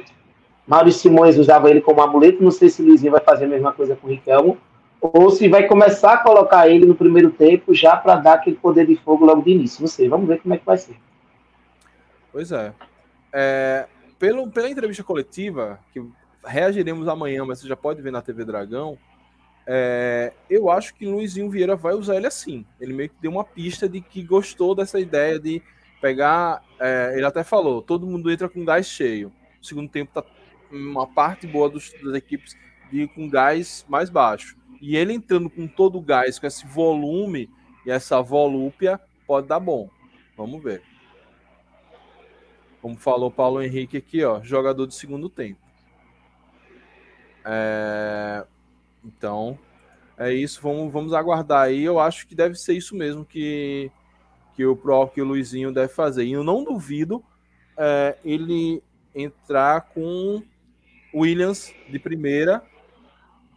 Speaker 9: o Simões usava ele como amuleto. Não sei se o Luizinho vai fazer a mesma coisa com o Riquelmo, ou se vai começar a colocar ele no primeiro tempo já para dar aquele poder de fogo logo de início. Não sei, vamos ver como é que vai ser.
Speaker 1: Pois é. é pelo, pela entrevista coletiva, que reagiremos amanhã, mas você já pode ver na TV Dragão, é, eu acho que Luizinho Vieira vai usar ele assim. Ele meio que deu uma pista de que gostou dessa ideia de pegar. É, ele até falou: todo mundo entra com gás cheio. O segundo tempo tá uma parte boa dos, das equipes de com gás mais baixo. E ele entrando com todo o gás, com esse volume, e essa volúpia pode dar bom. Vamos ver. Como falou Paulo Henrique aqui, ó, jogador de segundo tempo. É, Então, é isso. Vamos, vamos aguardar aí. Eu acho que deve ser isso mesmo que, que o Pro, que o Luizinho deve fazer. E eu não duvido é, ele entrar com Williams de primeira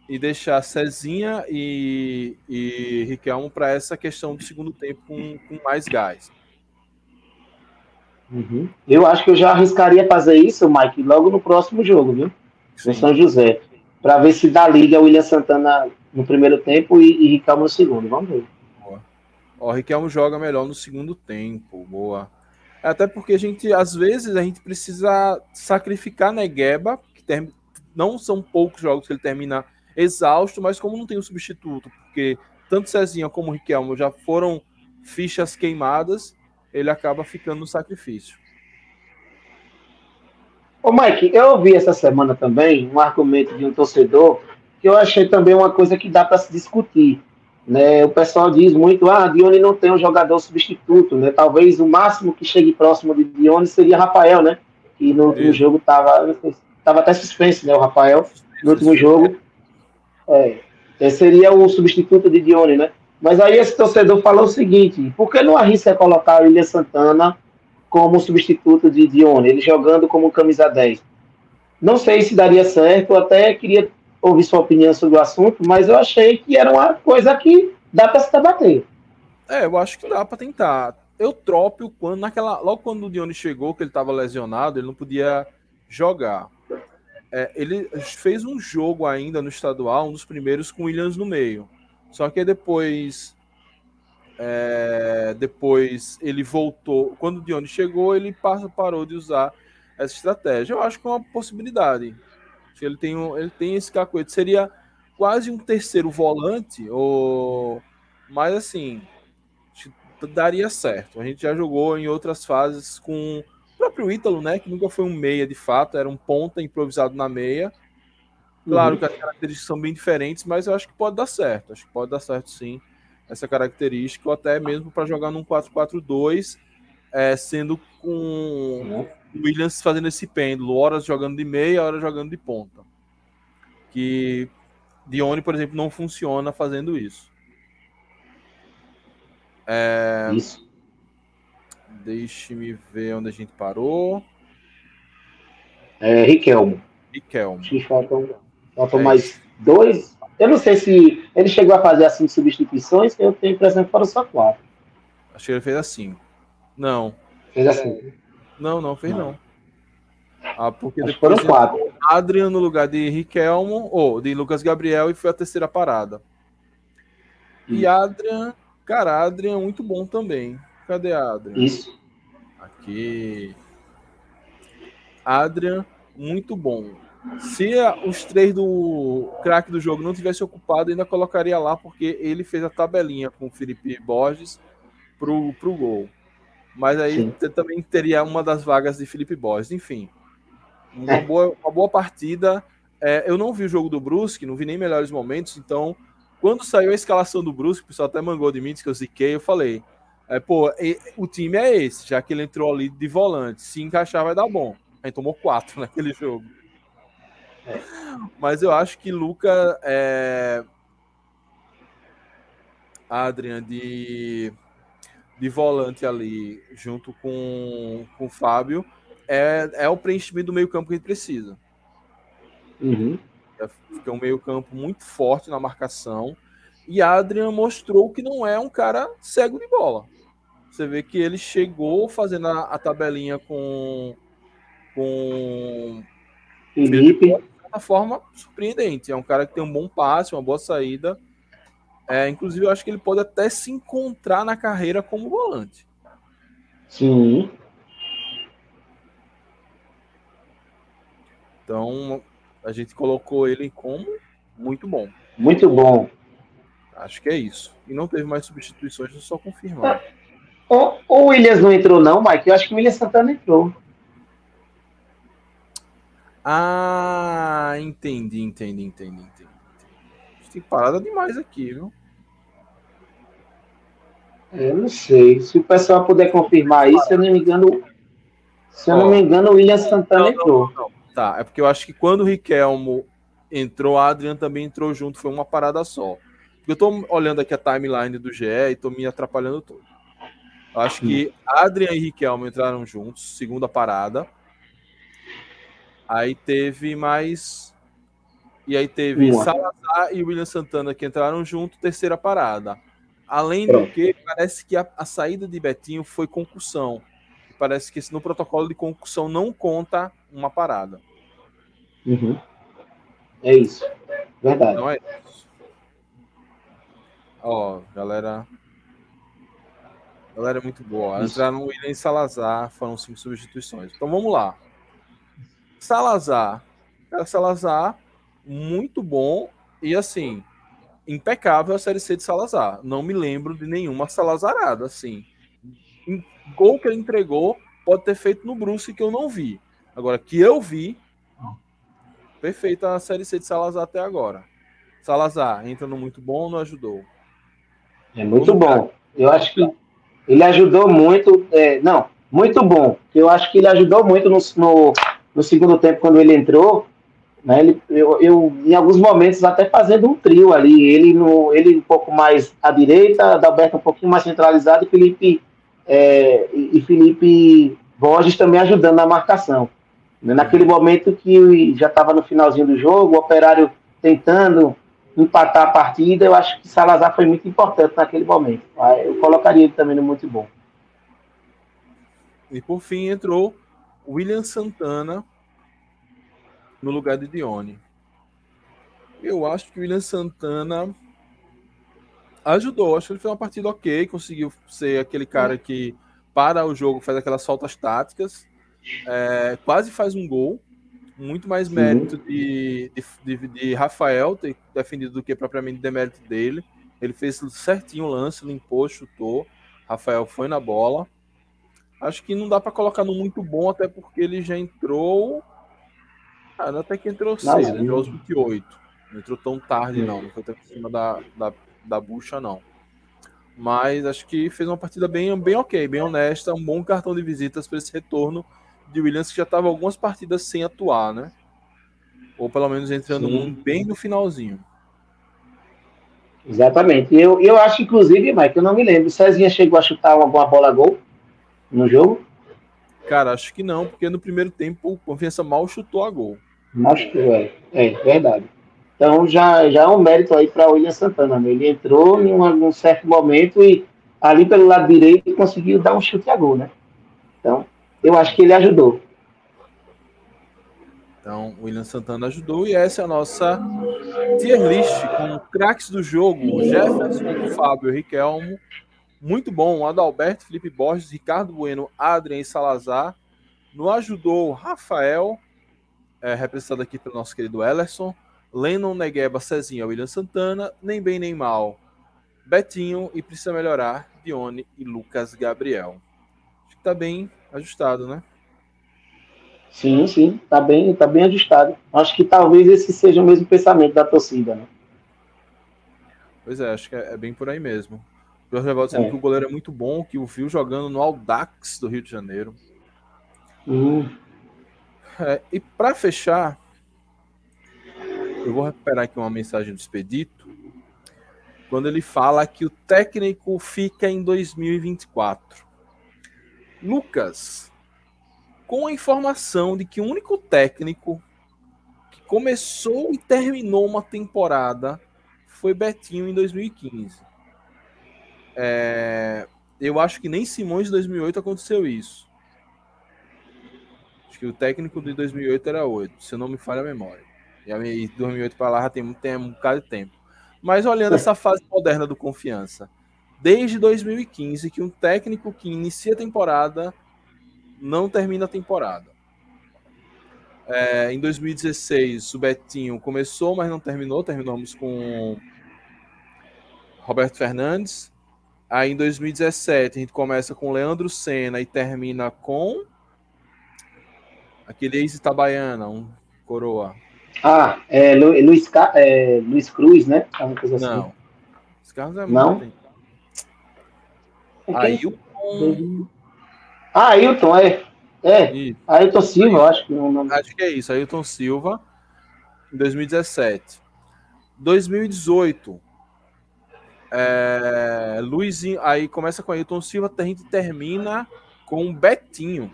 Speaker 1: e deixar Cezinha e, e Riquelmo para essa questão do segundo tempo com, com mais gás.
Speaker 9: Uhum. Eu acho que eu já arriscaria fazer isso, Mike, logo no próximo jogo, viu? No São José. Para ver se dá liga William Santana no primeiro tempo e, e Riquelme no segundo. Vamos ver.
Speaker 1: Ó, o Riquelmo joga melhor no segundo tempo. Boa. Até porque a gente, às vezes, a gente precisa sacrificar Negueba, que ter... não são poucos jogos que ele termina exausto, mas como não tem o um substituto, porque tanto Cezinha como Riquelmo já foram fichas queimadas, ele acaba ficando no sacrifício.
Speaker 9: Ô Mike, eu ouvi essa semana também um argumento de um torcedor que eu achei também uma coisa que dá para se discutir. Né? O pessoal diz muito, ah, Dione não tem um jogador substituto, né? Talvez o máximo que chegue próximo de Dione seria Rafael, né? Que no último jogo estava tava até suspenso, né? O Rafael, no último jogo. É, seria o substituto de Dione, né? Mas aí esse torcedor falou o seguinte: por que não arrisca colocar o William Santana como substituto de Dione, ele jogando como camisa 10? Não sei se daria certo, até queria ouvir sua opinião sobre o assunto, mas eu achei que era uma coisa que dá para se debater.
Speaker 1: É, eu acho que dá para tentar. Eu tropo quando naquela, logo quando o Dione chegou, que ele estava lesionado, ele não podia jogar. É, ele fez um jogo ainda no estadual, um dos primeiros com Williams no meio. Só que depois. É, depois ele voltou. Quando o Dione chegou, ele parou de usar essa estratégia. Eu acho que é uma possibilidade. Ele tem, um, ele tem esse cacoete. Seria quase um terceiro volante, ou mas assim daria certo. A gente já jogou em outras fases com próprio Ítalo, né? Que nunca foi um meia de fato, era um ponta improvisado na meia. Claro uhum. que as características são bem diferentes, mas eu acho que pode dar certo. Acho que pode dar certo sim, essa característica, ou até mesmo para jogar num 4-4-2, é, sendo com o Williams fazendo esse pêndulo, horas jogando de meia, horas jogando de ponta. Que Dione, por exemplo, não funciona fazendo isso. É...
Speaker 9: Isso.
Speaker 1: Deixe-me ver onde a gente parou.
Speaker 9: É, Riquelmo.
Speaker 1: Riquelmo.
Speaker 9: Acho que faltam, faltam é mais dois. Eu não sei se ele chegou a fazer assim substituições, eu tenho a impressão que foram só quatro.
Speaker 1: Acho que ele fez assim. Não.
Speaker 9: Fez assim.
Speaker 1: Não, não, fez não. não. Ah, porque
Speaker 9: Acho depois foram quatro.
Speaker 1: Adrian no lugar de Riquelmo, ou de Lucas Gabriel, e foi a terceira parada. E Adrian, cara, Adrian é muito bom também. Cadê Adrian?
Speaker 9: Isso.
Speaker 1: Aqui. Adrian, muito bom. Se os três do craque do jogo não tivesse ocupado, ainda colocaria lá, porque ele fez a tabelinha com o Felipe Borges pro, pro gol. Mas aí também teria uma das vagas de Felipe Borges. Enfim, uma, é. boa, uma boa partida. É, eu não vi o jogo do Brusque, não vi nem melhores momentos, então quando saiu a escalação do Brusque, o pessoal até mangou de mim, que eu ziquei, eu falei, é, pô, o time é esse, já que ele entrou ali de volante. Se encaixar, vai dar bom. A gente tomou quatro naquele jogo. É. Mas eu acho que Luca é. Adrian de, de volante ali, junto com, com o Fábio, é, é o preenchimento do meio-campo que a gente precisa.
Speaker 9: Uhum.
Speaker 1: É, fica um meio-campo muito forte na marcação. E Adrian mostrou que não é um cara cego de bola. Você vê que ele chegou fazendo a, a tabelinha com, com
Speaker 9: Felipe
Speaker 1: uma forma surpreendente. É um cara que tem um bom passe, uma boa saída. É, inclusive, eu acho que ele pode até se encontrar na carreira como volante.
Speaker 9: Sim.
Speaker 1: Então, a gente colocou ele como muito bom.
Speaker 9: Muito bom.
Speaker 1: Acho que é isso. E não teve mais substituições, só confirmar.
Speaker 9: O, o Williams não entrou, não, Mike? Eu acho que o Williams Santana entrou.
Speaker 1: Ah, entendi, entendi, entendi, entendi. Tem parada demais aqui, viu?
Speaker 9: Eu não sei. Se o pessoal puder confirmar isso, se eu não me engano. Se eu não me engano, o William Santana entrou.
Speaker 1: Tá, é porque eu acho que quando o Riquelmo entrou, a Adrian também entrou junto, foi uma parada só. Eu tô olhando aqui a timeline do GE e tô me atrapalhando todo. Eu acho que Adrian e Riquelmo entraram juntos, segunda parada. Aí teve mais. E aí teve
Speaker 9: Uma.
Speaker 1: Salazar e William Santana que entraram junto, terceira parada. Além do
Speaker 9: Pronto.
Speaker 1: que, parece que a, a saída de Betinho foi concussão. Parece que no protocolo de concussão não conta uma parada.
Speaker 9: Uhum. É isso. Verdade.
Speaker 1: Não é isso. Ó, galera. Galera é muito boa.
Speaker 9: Isso.
Speaker 1: Entraram William e Salazar, foram cinco substituições. Então vamos lá. Salazar. Cara, Salazar, muito bom. E assim, impecável a Série C de Salazar. Não me lembro de nenhuma Salazarada, assim. Em- Gol que ele entregou pode ter feito no Brusque que eu não vi. Agora, que eu vi, perfeita a Série C de Salazar até agora. Salazar, entrando muito bom, não ajudou.
Speaker 9: É muito bom. Eu acho que ele ajudou muito. é, não, muito bom. Eu acho que ele ajudou muito no, no, no segundo tempo, quando ele entrou. Né, ele, eu, eu, em alguns momentos, até fazendo um trio ali. Ele, no, ele um pouco mais à direita, Adalberto um pouquinho mais centralizado e Felipe, é, e Felipe Borges também ajudando na marcação. Né, Naquele momento que já estava no finalzinho do jogo, o operário tentando empatar a partida, eu acho que Salazar foi muito importante naquele momento. Eu colocaria ele também no muito bom.
Speaker 1: E por fim entrou William Santana no lugar de Dione. Eu acho que o William Santana ajudou. Acho que ele fez uma partida ok, conseguiu ser aquele cara que para o jogo, faz aquelas faltas táticas, é, quase faz um gol. Muito mais mérito de, de, de- de Rafael ter defendido do que propriamente demérito dele. Ele fez certinho o lance, limpou, chutou. Rafael foi na bola. Acho que não dá para colocar no muito bom, até porque ele já entrou. Ah, até que entrou cedo, entrou aos 28. Não entrou tão tarde, não. Não foi tão em cima da, da, da bucha, não. Mas acho que fez uma partida bem, bem ok, bem honesta. Um bom cartão de visitas para esse retorno de Williams, que já estava algumas partidas sem atuar, né? Ou pelo menos entrando
Speaker 9: Sim.
Speaker 1: bem no finalzinho.
Speaker 9: Exatamente. Eu, eu acho, inclusive, Mike, eu não me lembro. O Cezinha chegou a chutar alguma bola gol no jogo?
Speaker 1: Cara, acho que não, porque no primeiro tempo o Confiança mal chutou a gol.
Speaker 9: Acho que é. É, verdade. Então já, já é um mérito aí para o William Santana. né? Ele entrou em um, um certo momento e ali pelo lado direito conseguiu dar um chute a gol, né? Então, eu acho que ele ajudou.
Speaker 1: Então, o William Santana ajudou e essa é a nossa tier list com craques do jogo: Jefferson, Fábio, Riquelmo. Muito bom. Adalberto, Felipe Borges, Ricardo Bueno, Adrien Salazar. No ajudou Rafael, é, representado aqui pelo nosso querido Ellerson. Lennon, Negueba, Cezinha, William Santana. Nem bem nem mal. Betinho e precisa melhorar. Dione e Lucas Gabriel. Tá bem ajustado, né?
Speaker 9: Sim, sim, tá bem, tá bem ajustado. Acho que talvez esse seja o mesmo pensamento da torcida, né?
Speaker 1: Pois é, acho que é, é bem por aí mesmo. O Jorge Evaldo dizendo
Speaker 9: É.
Speaker 1: que o goleiro é muito bom, que o viu jogando no Audax do Rio de Janeiro.
Speaker 9: Hum,
Speaker 1: É, e para fechar, eu vou recuperar aqui uma mensagem do Expedito, quando ele fala que o técnico fica em 2024. Lucas, com a informação de que o único técnico que começou e terminou uma temporada foi Betinho em 2015. É, eu acho que nem Simões de 2008 aconteceu isso. Acho que o técnico de 2008 era 8, se não me falha a memória. E de 2008 para lá já tem, tem um bocado de tempo. Mas olhando essa fase moderna do confiança, desde 2015 que um técnico que inicia a temporada não termina a temporada. É, em 2016, o Betinho começou, mas não terminou. Terminamos com Roberto Fernandes. Aí em 2017 a gente começa com Leandro Senna e termina com aquele ex-Itabaiana, um coroa.
Speaker 9: Ah, é, Lu- Luiz, Ca- é, Luiz Cruz, né? Alguma coisa assim.
Speaker 1: Não. Esse Carlos é
Speaker 9: Não?
Speaker 1: muito. Ailton.
Speaker 9: Ah, Ailton, é. É,
Speaker 1: Isso.
Speaker 9: Ailton Silva, eu acho que é o nome.
Speaker 1: Acho que é isso, Ailton Silva, em 2017. 2018, é, Luizinho, aí começa com Ailton Silva, a gente termina com Betinho.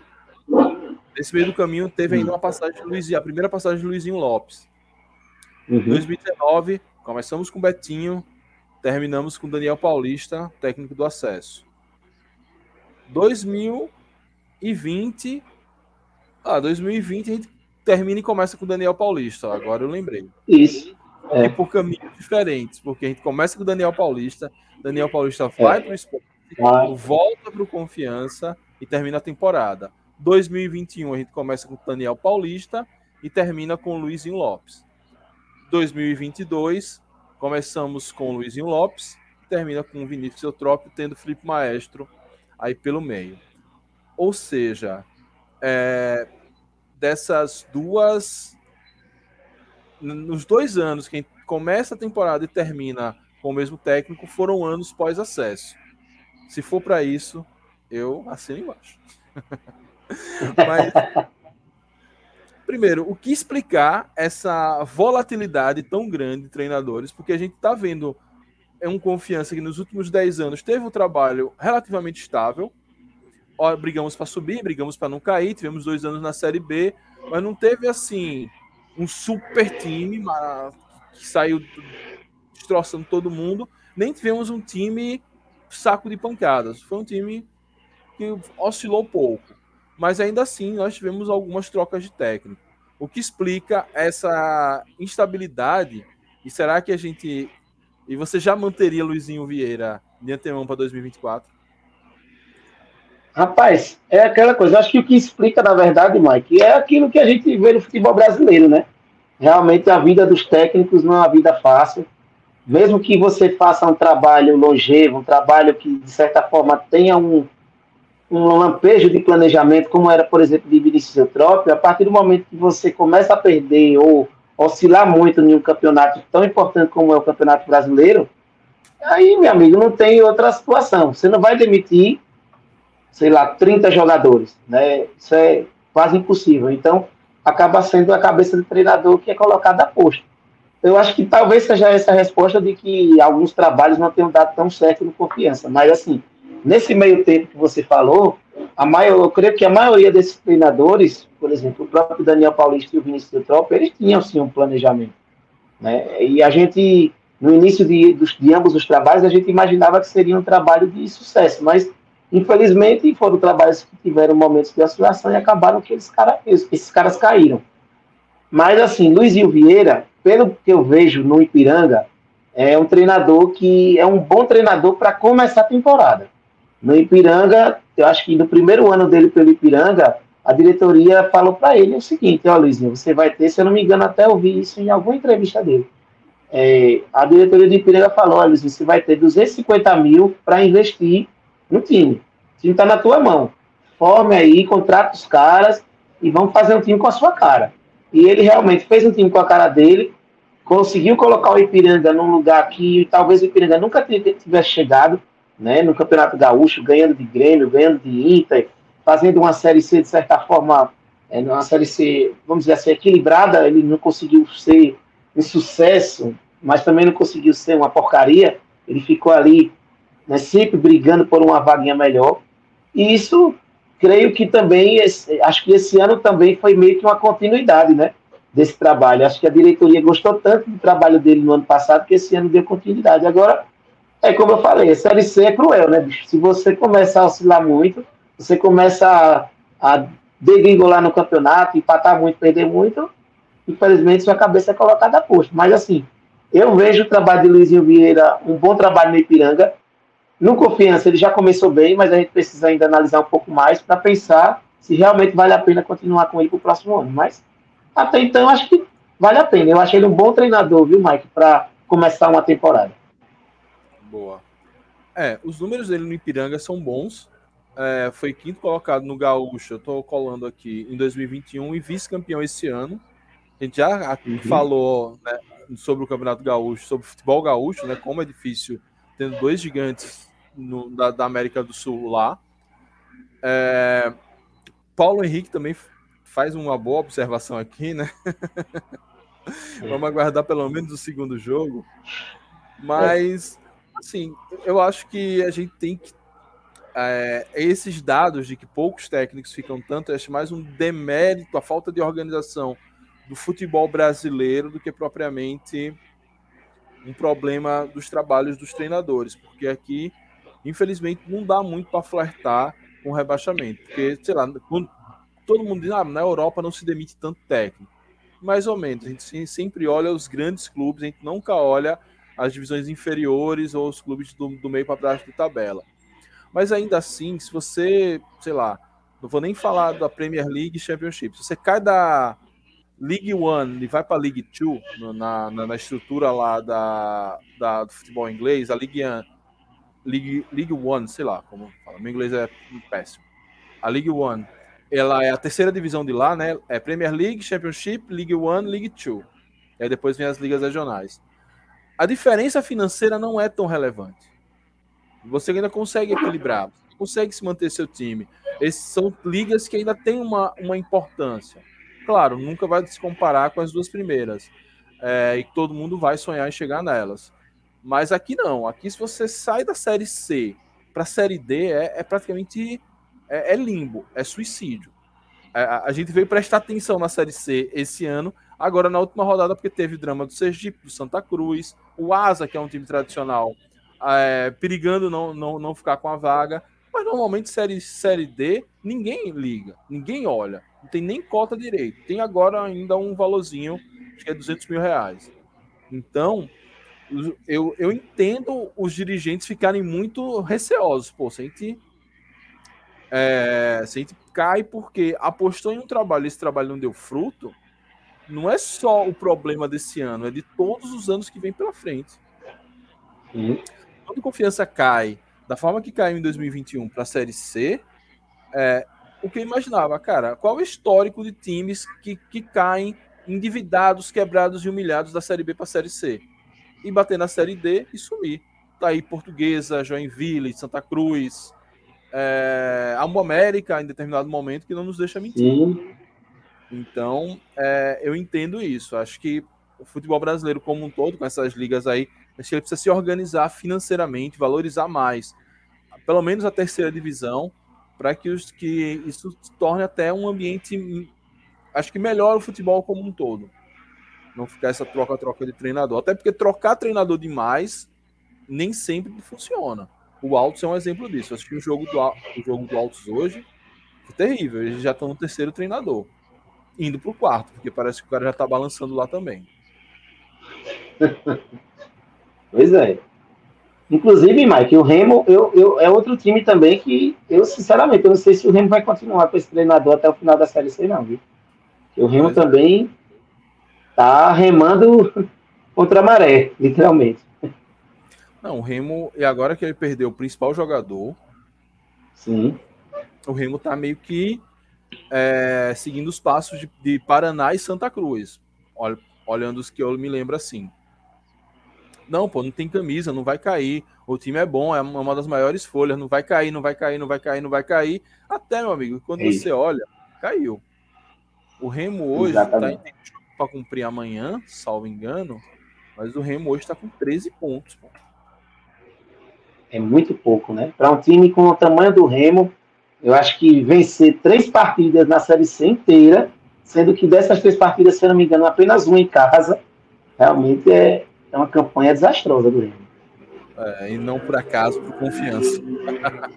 Speaker 1: Nesse meio do caminho teve ainda uma passagem de Luizinho, a primeira passagem de Luizinho Lopes.
Speaker 9: Uhum.
Speaker 1: 2019, começamos com Betinho, terminamos com Daniel Paulista, técnico do acesso. 2020, ah, 2020 a gente termina e começa com Daniel Paulista, agora eu lembrei.
Speaker 9: Isso.
Speaker 1: É.
Speaker 9: É.
Speaker 1: por caminhos diferentes, porque a gente começa com o Daniel Paulista, Daniel Paulista vai para o esporte,
Speaker 9: Vai.
Speaker 1: volta para o Confiança e termina a temporada. 2021 a gente começa com o Daniel Paulista e termina com o Luizinho Lopes. 2022 começamos com o Luizinho Lopes e termina com o Vinícius Eutrópio, tendo Felipe Maestro aí pelo meio. Ou seja, é, dessas duas nos dois anos que começa a temporada e termina com o mesmo técnico foram anos pós-acesso. Se for para isso, eu assino embaixo. Mas, primeiro, o que explicar essa volatilidade tão grande de treinadores? Porque a gente está vendo é um confiança que nos últimos 10 anos teve um trabalho relativamente estável. Brigamos para subir, brigamos para não cair, tivemos dois anos na Série B, mas não teve assim um super time que saiu destroçando todo mundo, nem tivemos um time saco de pancadas. Foi um time que oscilou pouco, mas ainda assim nós tivemos algumas trocas de técnico. O que explica essa instabilidade? E será que a gente e você já manteria Luizinho Vieira de antemão para 2024?
Speaker 9: Rapaz, é aquela coisa. Acho que o que explica, na verdade, Mike, é aquilo que a gente vê no futebol brasileiro, né? Realmente a vida dos técnicos não é uma vida fácil. Mesmo que você faça um trabalho longevo, um trabalho que, de certa forma, tenha um, um lampejo de planejamento, como era, por exemplo, de Vinícius Eutrópio, a partir do momento que você começa a perder ou oscilar muito em um campeonato tão importante como é o Campeonato Brasileiro, aí, meu amigo, não tem outra situação. Você não vai demitir sei lá, 30 jogadores, né? Isso é quase impossível. Então, acaba sendo a cabeça do treinador que é colocada a posto. Eu acho que talvez seja essa a resposta de que alguns trabalhos não tenham dado tão certo no confiança. Mas, assim, nesse meio tempo que você falou, a maior, eu creio que a maioria desses treinadores, por exemplo, o próprio Daniel Paulista e o Vinícius Eutrópio, eles tinham, sim, um planejamento. Né? E a gente, no início de, dos, de ambos os trabalhos, a gente imaginava que seria um trabalho de sucesso, mas Infelizmente, foram trabalhos que tiveram momentos de oscilação e acabaram que eles cara, esses caras caíram. Mas, assim, Luizinho Vieira, pelo que eu vejo no Ipiranga, é um treinador que é um bom treinador para começar a temporada. No Ipiranga, eu acho que no primeiro ano dele pelo Ipiranga, a diretoria falou para ele o seguinte: Ó, Luizinho, você vai ter, se eu não me engano, até ouvi isso em alguma entrevista dele. É, a diretoria do Ipiranga falou: Olha, Luizinho, você vai ter 250 mil para investir no time. O time está na tua mão. Forme aí, contrata os caras e vamos fazer um time com a sua cara. E ele realmente fez um time com a cara dele, conseguiu colocar o Ipiranga num lugar que talvez o Ipiranga nunca tivesse chegado, né, no Campeonato Gaúcho, ganhando de Grêmio, ganhando de Inter, fazendo uma Série C, de certa forma, é, uma Série C, vamos dizer assim, equilibrada, ele não conseguiu ser um sucesso, mas também não conseguiu ser uma porcaria, ele ficou ali né, sempre brigando por uma vaguinha melhor. E isso, creio que também, esse, acho que esse ano também foi meio que uma continuidade, né, desse trabalho. Acho que a diretoria gostou tanto do trabalho dele no ano passado que esse ano deu continuidade. Agora, é como eu falei, a Série C é cruel, né, bicho? Se você começar a oscilar muito, você começa a, a degringolar no campeonato, empatar muito, perder muito, infelizmente sua cabeça é colocada a posto. Mas assim, eu vejo o trabalho de Luizinho Vieira, um bom trabalho no Ipiranga, no Confiança, ele já começou bem, mas a gente precisa ainda analisar um pouco mais para pensar se realmente vale a pena continuar com ele para o próximo ano. Mas até então, acho que vale a pena. Eu achei ele um bom treinador, viu, Mike, para começar uma temporada.
Speaker 1: Boa. É, os números dele no Ipiranga são bons. É, foi quinto colocado no Gaúcho, eu estou colando aqui, em 2021 e vice-campeão esse ano. A gente já uhum. falou né, sobre o Campeonato Gaúcho, sobre o futebol gaúcho, né? Como é difícil tendo dois gigantes no- da, da América do Sul lá. É, Paulo Henrique também faz uma boa observação aqui, né? Vamos aguardar pelo menos o segundo jogo. Mas, assim, eu acho que a gente tem que. é, esses dados de que poucos técnicos ficam tanto, acho mais um demérito, a falta de organização do futebol brasileiro do que propriamente um problema dos trabalhos dos treinadores, porque aqui, infelizmente, não dá muito para flertar com rebaixamento, porque, sei lá, todo mundo diz, ah, na Europa não se demite tanto técnico. Mais ou menos, a gente se- sempre olha os grandes clubes, a gente nunca olha as divisões inferiores ou os clubes do, do meio para baixo de tabela. Mas ainda assim, se você, sei lá, não vou nem falar da Premier League Championship, se você cai da League One e vai para League Two, na, na, na estrutura lá da, da, do futebol inglês, a League, League, League One, sei lá como fala, meu inglês é péssimo. A League One, ela é a terceira divisão de lá, né? É Premier League, Championship, League One, League Two. E aí depois vem as ligas regionais. A diferença financeira não é tão relevante. Você ainda consegue equilibrar, consegue se manter seu time. Esses são ligas que ainda têm uma, uma importância. Claro, nunca vai se comparar com as duas primeiras. É, e todo mundo vai sonhar em chegar nelas. Mas aqui não. Aqui, se você sai da série C para a série D, é, é praticamente é, é limbo, é suicídio. É, a gente veio prestar atenção na série C esse ano, agora na última rodada, porque teve drama do Sergipe, do Santa Cruz, o Asa, que é um time tradicional, é, perigando não, não, não ficar com a vaga. Mas normalmente série, série D, ninguém liga, ninguém olha, não tem nem cota direito. Tem agora ainda um valorzinho, acho que é 200 mil reais. Então, eu, eu entendo os dirigentes ficarem muito receosos. Pô, se a é, se a gente cai porque apostou em um trabalho esse trabalho não deu fruto, não é só o problema desse ano, é de todos os anos que vem pela frente. Quando confiança cai da forma que caiu em 2021 para a Série C, é, o que eu imaginava, cara, qual é o histórico de times que, que caem endividados, quebrados e humilhados da Série B para a Série C? E bater na Série D e sumir. Tá aí Portuguesa, Joinville, Santa Cruz, é, a América em determinado momento que não nos deixa mentir.
Speaker 9: Sim.
Speaker 1: Então, é, eu entendo isso. Acho que o futebol brasileiro como um todo, com essas ligas aí, acho que ele precisa se organizar financeiramente, valorizar mais, pelo menos a terceira divisão, para que, que isso torne até um ambiente, acho que melhor o futebol como um todo. Não ficar essa troca-troca de treinador. Até porque trocar treinador demais nem sempre funciona. O Altos é um exemplo disso. Eu assisti o jogo do, o jogo do Altos hoje, foi terrível. Eles já estão no terceiro treinador indo pro quarto, porque parece que o cara já tá balançando lá também.
Speaker 9: Pois é. Inclusive, Mike, o Remo eu, eu, é outro time também que eu, sinceramente, eu não sei se o Remo vai continuar com esse treinador até o final da Série C, não, viu? Porque o Remo
Speaker 1: é.
Speaker 9: também tá remando contra a maré, literalmente.
Speaker 1: Não, o Remo, e agora que ele perdeu o principal jogador,
Speaker 9: Sim.
Speaker 1: o Remo tá meio que é, seguindo os passos de, de Paraná e Santa Cruz. Olha, olhando os que eu me lembro assim. Não, pô, não tem camisa, não vai cair. O time é bom, é uma das maiores folhas, não vai cair, não vai cair, não vai cair, não vai cair. Até, meu amigo, quando
Speaker 9: É isso.
Speaker 1: você olha, caiu. O Remo hoje tá em para cumprir amanhã, salvo engano, mas o Remo hoje tá com 13 pontos. Pô.
Speaker 9: É muito pouco, né? Para um time com o tamanho do Remo, eu acho que vencer três partidas na Série C inteira, sendo que dessas três partidas, se eu não me engano, apenas uma em casa, realmente é, é uma campanha desastrosa do Remo.
Speaker 1: É, e não por acaso, por confiança.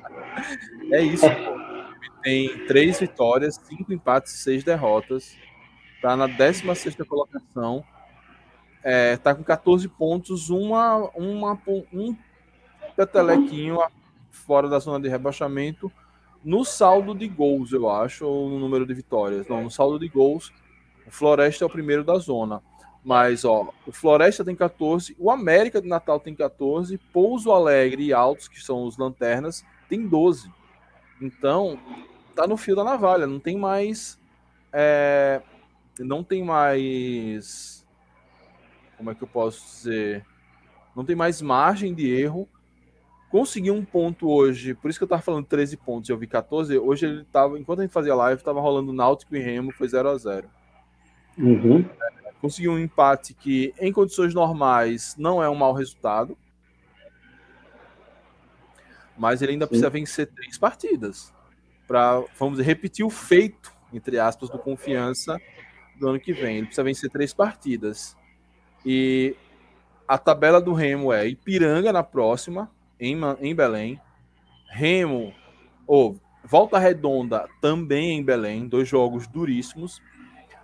Speaker 1: é isso. pô. Tem três vitórias, cinco empates e seis derrotas. Tá na 16 colocação. É, tá com 14 pontos, uma, uma, um petelequinho fora da zona de rebaixamento. No saldo de gols, eu acho, ou no número de vitórias. Não, no saldo de gols, o Floresta é o primeiro da zona. Mas, ó, o Floresta tem 14, o América de Natal tem 14, Pouso Alegre e Altos, que são os lanternas, tem 12. Então, tá no fio da navalha, não tem mais. é, não tem mais. Como é que eu posso dizer? Não tem mais margem de erro conseguiu um ponto hoje, por isso que eu tava falando 13 pontos, eu vi 14. Hoje ele tava, enquanto a gente fazia live, tava rolando Náutico e Remo, foi 0 a 0
Speaker 9: Uhum.
Speaker 1: Conseguiu um empate que, em condições normais, não é um mau resultado. Mas ele ainda
Speaker 9: Sim.
Speaker 1: precisa vencer três partidas. Para, vamos dizer, repetir o feito, entre aspas, do confiança do ano que vem. Ele precisa vencer três partidas. E a tabela do Remo é Ipiranga na próxima, em, em Belém. Remo, ou Volta Redonda também em Belém, dois jogos duríssimos.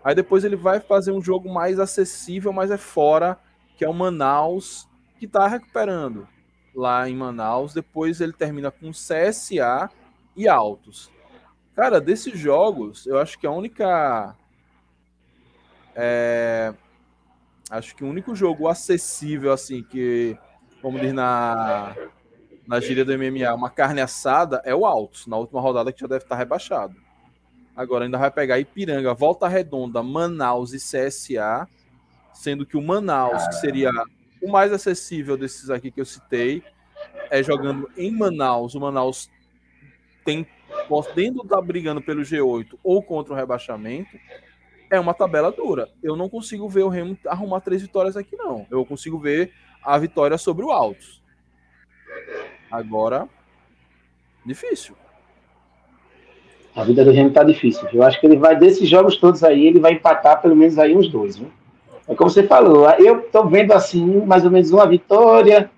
Speaker 1: Aí depois ele vai fazer um jogo mais acessível, mas é fora, que é o Manaus, que tá recuperando lá em Manaus. Depois ele termina com CSA e Altos. Cara, desses jogos, eu acho que a única. é, acho que o único jogo acessível, assim, que, vamos dizer, na, na gíria do MMA, uma carne assada, é o Altos, na última rodada que já deve estar rebaixado. Agora ainda vai pegar Ipiranga, Volta Redonda, Manaus e CSA, sendo que o Manaus, que seria o mais acessível desses aqui que eu citei, é jogando em Manaus. O Manaus tem podendo estar brigando pelo G8 ou contra o rebaixamento. É uma tabela dura. Eu não consigo ver o Remo arrumar três vitórias aqui, não. Eu consigo ver a vitória sobre o Altos. Agora, difícil.
Speaker 9: A vida do Remo tá difícil. Eu acho que ele vai, desses jogos todos aí, ele vai empatar pelo menos aí uns dois, viu? É como você falou, eu tô vendo assim, mais ou menos uma vitória,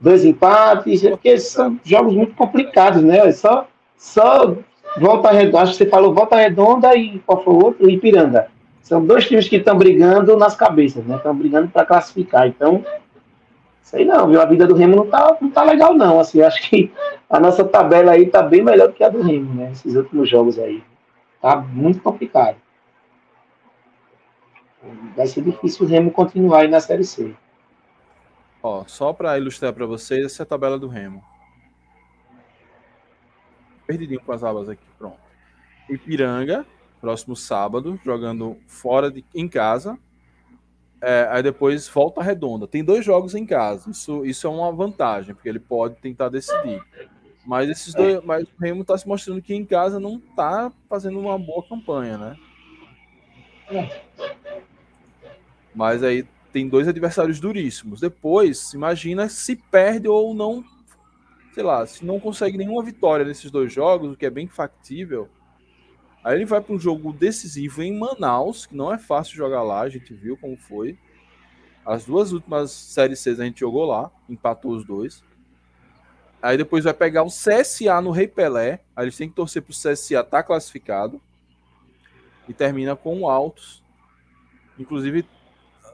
Speaker 9: dois empates, é porque são jogos muito complicados, né? Só, só Volta Redonda, acho que você falou Volta Redonda e qual foi o outro? Ipiranga. São dois times que estão brigando nas cabeças, né? Estão brigando para classificar. Então, sei não, viu? A vida do Remo não tá, não tá legal, não. Assim, acho que a nossa tabela aí tá bem melhor do que a do Remo, né? Esses últimos jogos aí. Tá muito complicado. Vai ser difícil o Remo continuar aí na Série C.
Speaker 1: Ó, só para ilustrar para vocês, essa é a tabela do Remo. Perdidinho com as abas aqui, pronto. Ipiranga, próximo sábado, jogando fora de em casa. É, aí depois volta redonda. Tem dois jogos em casa. Isso, isso é uma vantagem, porque ele pode tentar decidir. Mas esses dois, mas o Remo está se mostrando que em casa não está fazendo uma boa campanha, né? Mas aí tem dois adversários duríssimos. Depois, imagina se perde ou não, sei lá, se não consegue nenhuma vitória nesses dois jogos, o que é bem factível. Aí ele vai para um jogo decisivo em Manaus, que não é fácil jogar lá, a gente viu como foi. As duas últimas séries C a gente jogou lá, empatou os dois. Aí depois vai pegar o CSA no Rei Pelé. Aí eles têm que torcer para o CSA estar tá classificado. E termina com o Altos. Inclusive,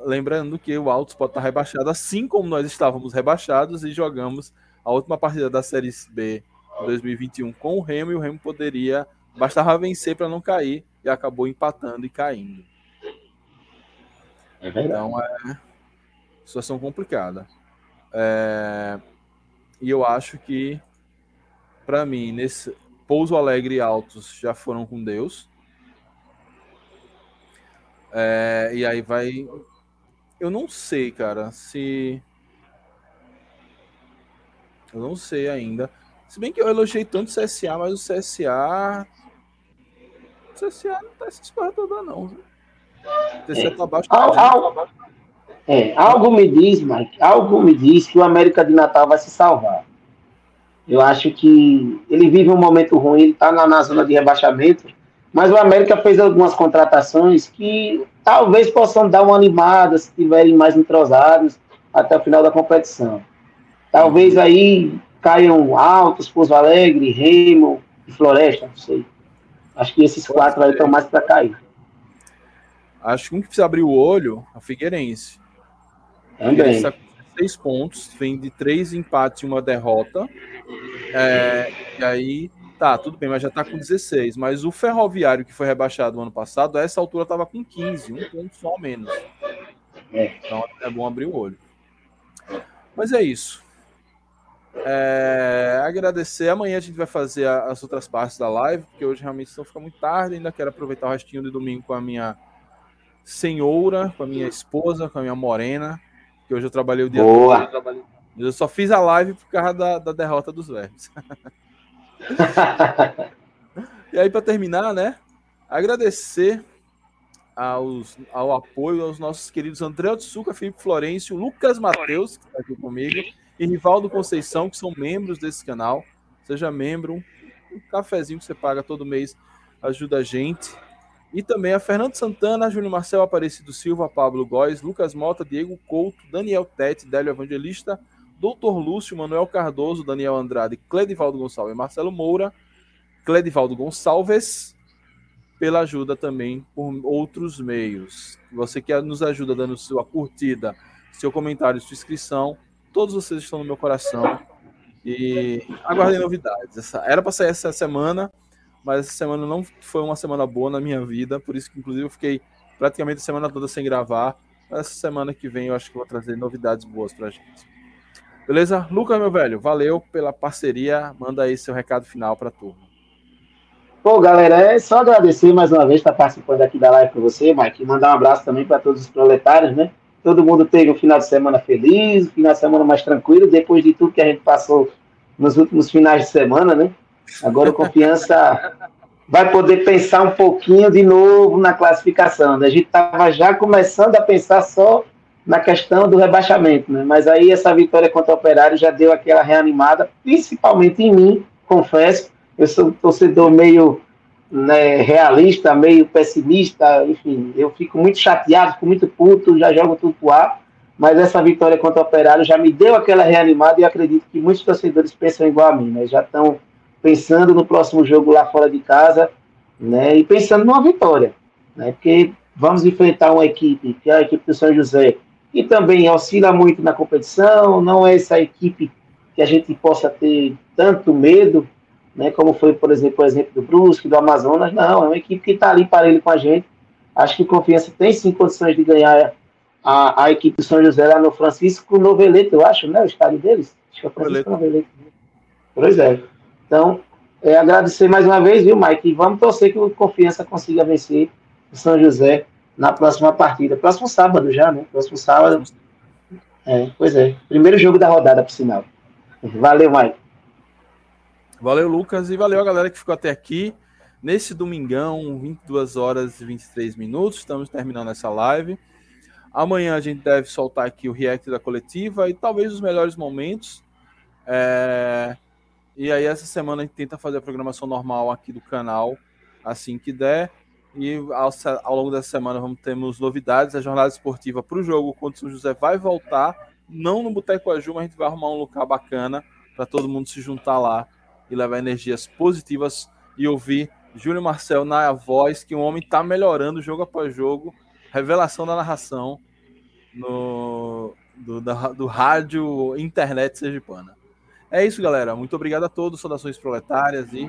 Speaker 1: lembrando que o Altos pode estar rebaixado, assim como nós estávamos rebaixados e jogamos a última partida da Série B 2021 com o Remo e o Remo poderia bastava vencer para não cair e acabou empatando e caindo.
Speaker 9: É.
Speaker 1: Então é situação complicada. É, e eu acho que para mim nesse Pouso Alegre e Altos já foram com Deus. É, e aí vai eu não sei, cara, se. Eu não sei ainda. Se bem que eu elogiei tanto o CSA, mas o CSA. O CSA não tá coisas todas, não. viu? O CSA tá abaixo
Speaker 9: Al- al- é, algo me diz, Mike, algo me diz que o América de Natal vai se salvar. Eu acho que ele vive um momento ruim, ele está na, na zona de rebaixamento, mas o América fez algumas contratações que talvez possam dar uma animada se estiverem mais entrosados até o final da competição. Talvez aí caiam altos, Pouso Alegre, Remo e Floresta, não sei. Acho que esses quatro aí estão mais para cair.
Speaker 1: Acho que um que precisa abrir o olho é o Figueirense.
Speaker 9: Também.
Speaker 1: Está com seis pontos, vem de três empates e uma derrota. É, e aí, tá, tudo bem, mas já tá com 16. Mas o Ferroviário, que foi rebaixado no ano passado, a essa altura tava com 15, um ponto só menos.
Speaker 9: É.
Speaker 1: Então é bom abrir o olho. Mas é isso. É, agradecer. Amanhã a gente vai fazer as outras partes da live, porque hoje realmente não fica muito tarde. Ainda quero aproveitar o restinho de domingo com a minha senhora, com a minha esposa, com a minha morena. Que hoje eu trabalhei o dia
Speaker 9: Boa.
Speaker 1: todo. eu trabalhei- Eu só fiz a live por causa da, da derrota dos vermes. e aí, para terminar, né? Agradecer aos, ao apoio aos nossos queridos André Otsuka, Felipe Florencio, Lucas Matheus, que está aqui comigo, e Rivaldo Conceição, que são membros desse canal. Seja membro, um cafezinho que você paga todo mês ajuda a gente. E também a Fernando Santana, Júnior Marcel Aparecido Silva, Pablo Góes, Lucas Mota, Diego Couto, Daniel Tete, Délio Evangelista, Doutor Lúcio, Manuel Cardoso, Daniel Andrade, Cledivaldo Gonçalves, Marcelo Moura, Cledivaldo Gonçalves, pela ajuda também por outros meios. Você que nos ajuda dando sua curtida, seu comentário, sua inscrição, todos vocês estão no meu coração. E aguardem novidades. Essa, era para sair essa semana, mas essa semana não foi uma semana boa na minha vida, por isso que inclusive eu fiquei praticamente a semana toda sem gravar. Mas essa semana que vem eu acho que vou trazer novidades boas pra gente. Beleza? Lucas, meu velho, valeu pela parceria. Manda aí seu recado final pra turma.
Speaker 9: Pô, galera, é só agradecer mais uma vez estar participando aqui da live com você, Mike. Mandar um abraço também para todos os proletários, né? Todo mundo teve um final de semana feliz, um final de semana mais tranquilo, depois de tudo que a gente passou nos últimos finais de semana, né? Agora o Confiança vai poder pensar um pouquinho de novo na classificação. Né? A gente estava já começando a pensar só na questão do rebaixamento, né? Mas aí essa vitória contra o Operário já deu aquela reanimada, principalmente em mim, confesso. Eu sou um torcedor meio né, realista, meio pessimista, enfim, eu fico muito chateado, fico muito puto, já jogo tudo pro ar. Mas essa vitória contra o Operário já me deu aquela reanimada e acredito que muitos torcedores pensam igual a mim, né? Já estão pensando no próximo jogo lá fora de casa, né? E pensando numa vitória, né? Porque vamos enfrentar uma equipe, que é a equipe do São José, que também oscila muito na competição, não é essa equipe que a gente possa ter tanto medo, né? Como foi, por exemplo, o exemplo do Brusque, do Amazonas, não, é uma equipe que está ali para ele com a gente. Acho que Confiança tem sim condições de ganhar a, a equipe do São José lá no Francisco Noveleto, eu acho, né? O estádio deles. Acho que é Francisco Noveleto. Pois é. Então, é, agradecer mais uma vez, viu, Mike? E vamos torcer que o Confiança consiga vencer o São José na próxima partida. Próximo sábado já, né? Próximo sábado. É, pois é. Primeiro jogo da rodada, por sinal. Valeu, Mike.
Speaker 1: Valeu, Lucas. E valeu a galera que ficou até aqui. Nesse domingão, 22 horas e 23 minutos. Estamos terminando essa live. Amanhã a gente deve soltar aqui o react da coletiva e talvez os melhores momentos. É... E aí, essa semana a gente tenta fazer a programação normal aqui do canal, assim que der. E ao, ao longo dessa semana vamos termos novidades. A jornada esportiva para o jogo contra o São José vai voltar. Não no Boteco Aju, mas a gente vai arrumar um lugar bacana para todo mundo se juntar lá e levar energias positivas e ouvir Júlio Marcel na voz que o homem está melhorando jogo após jogo. Revelação da narração no, do, da, do rádio internet sergipana. É isso, galera. Muito obrigado a todos. Saudações proletárias e.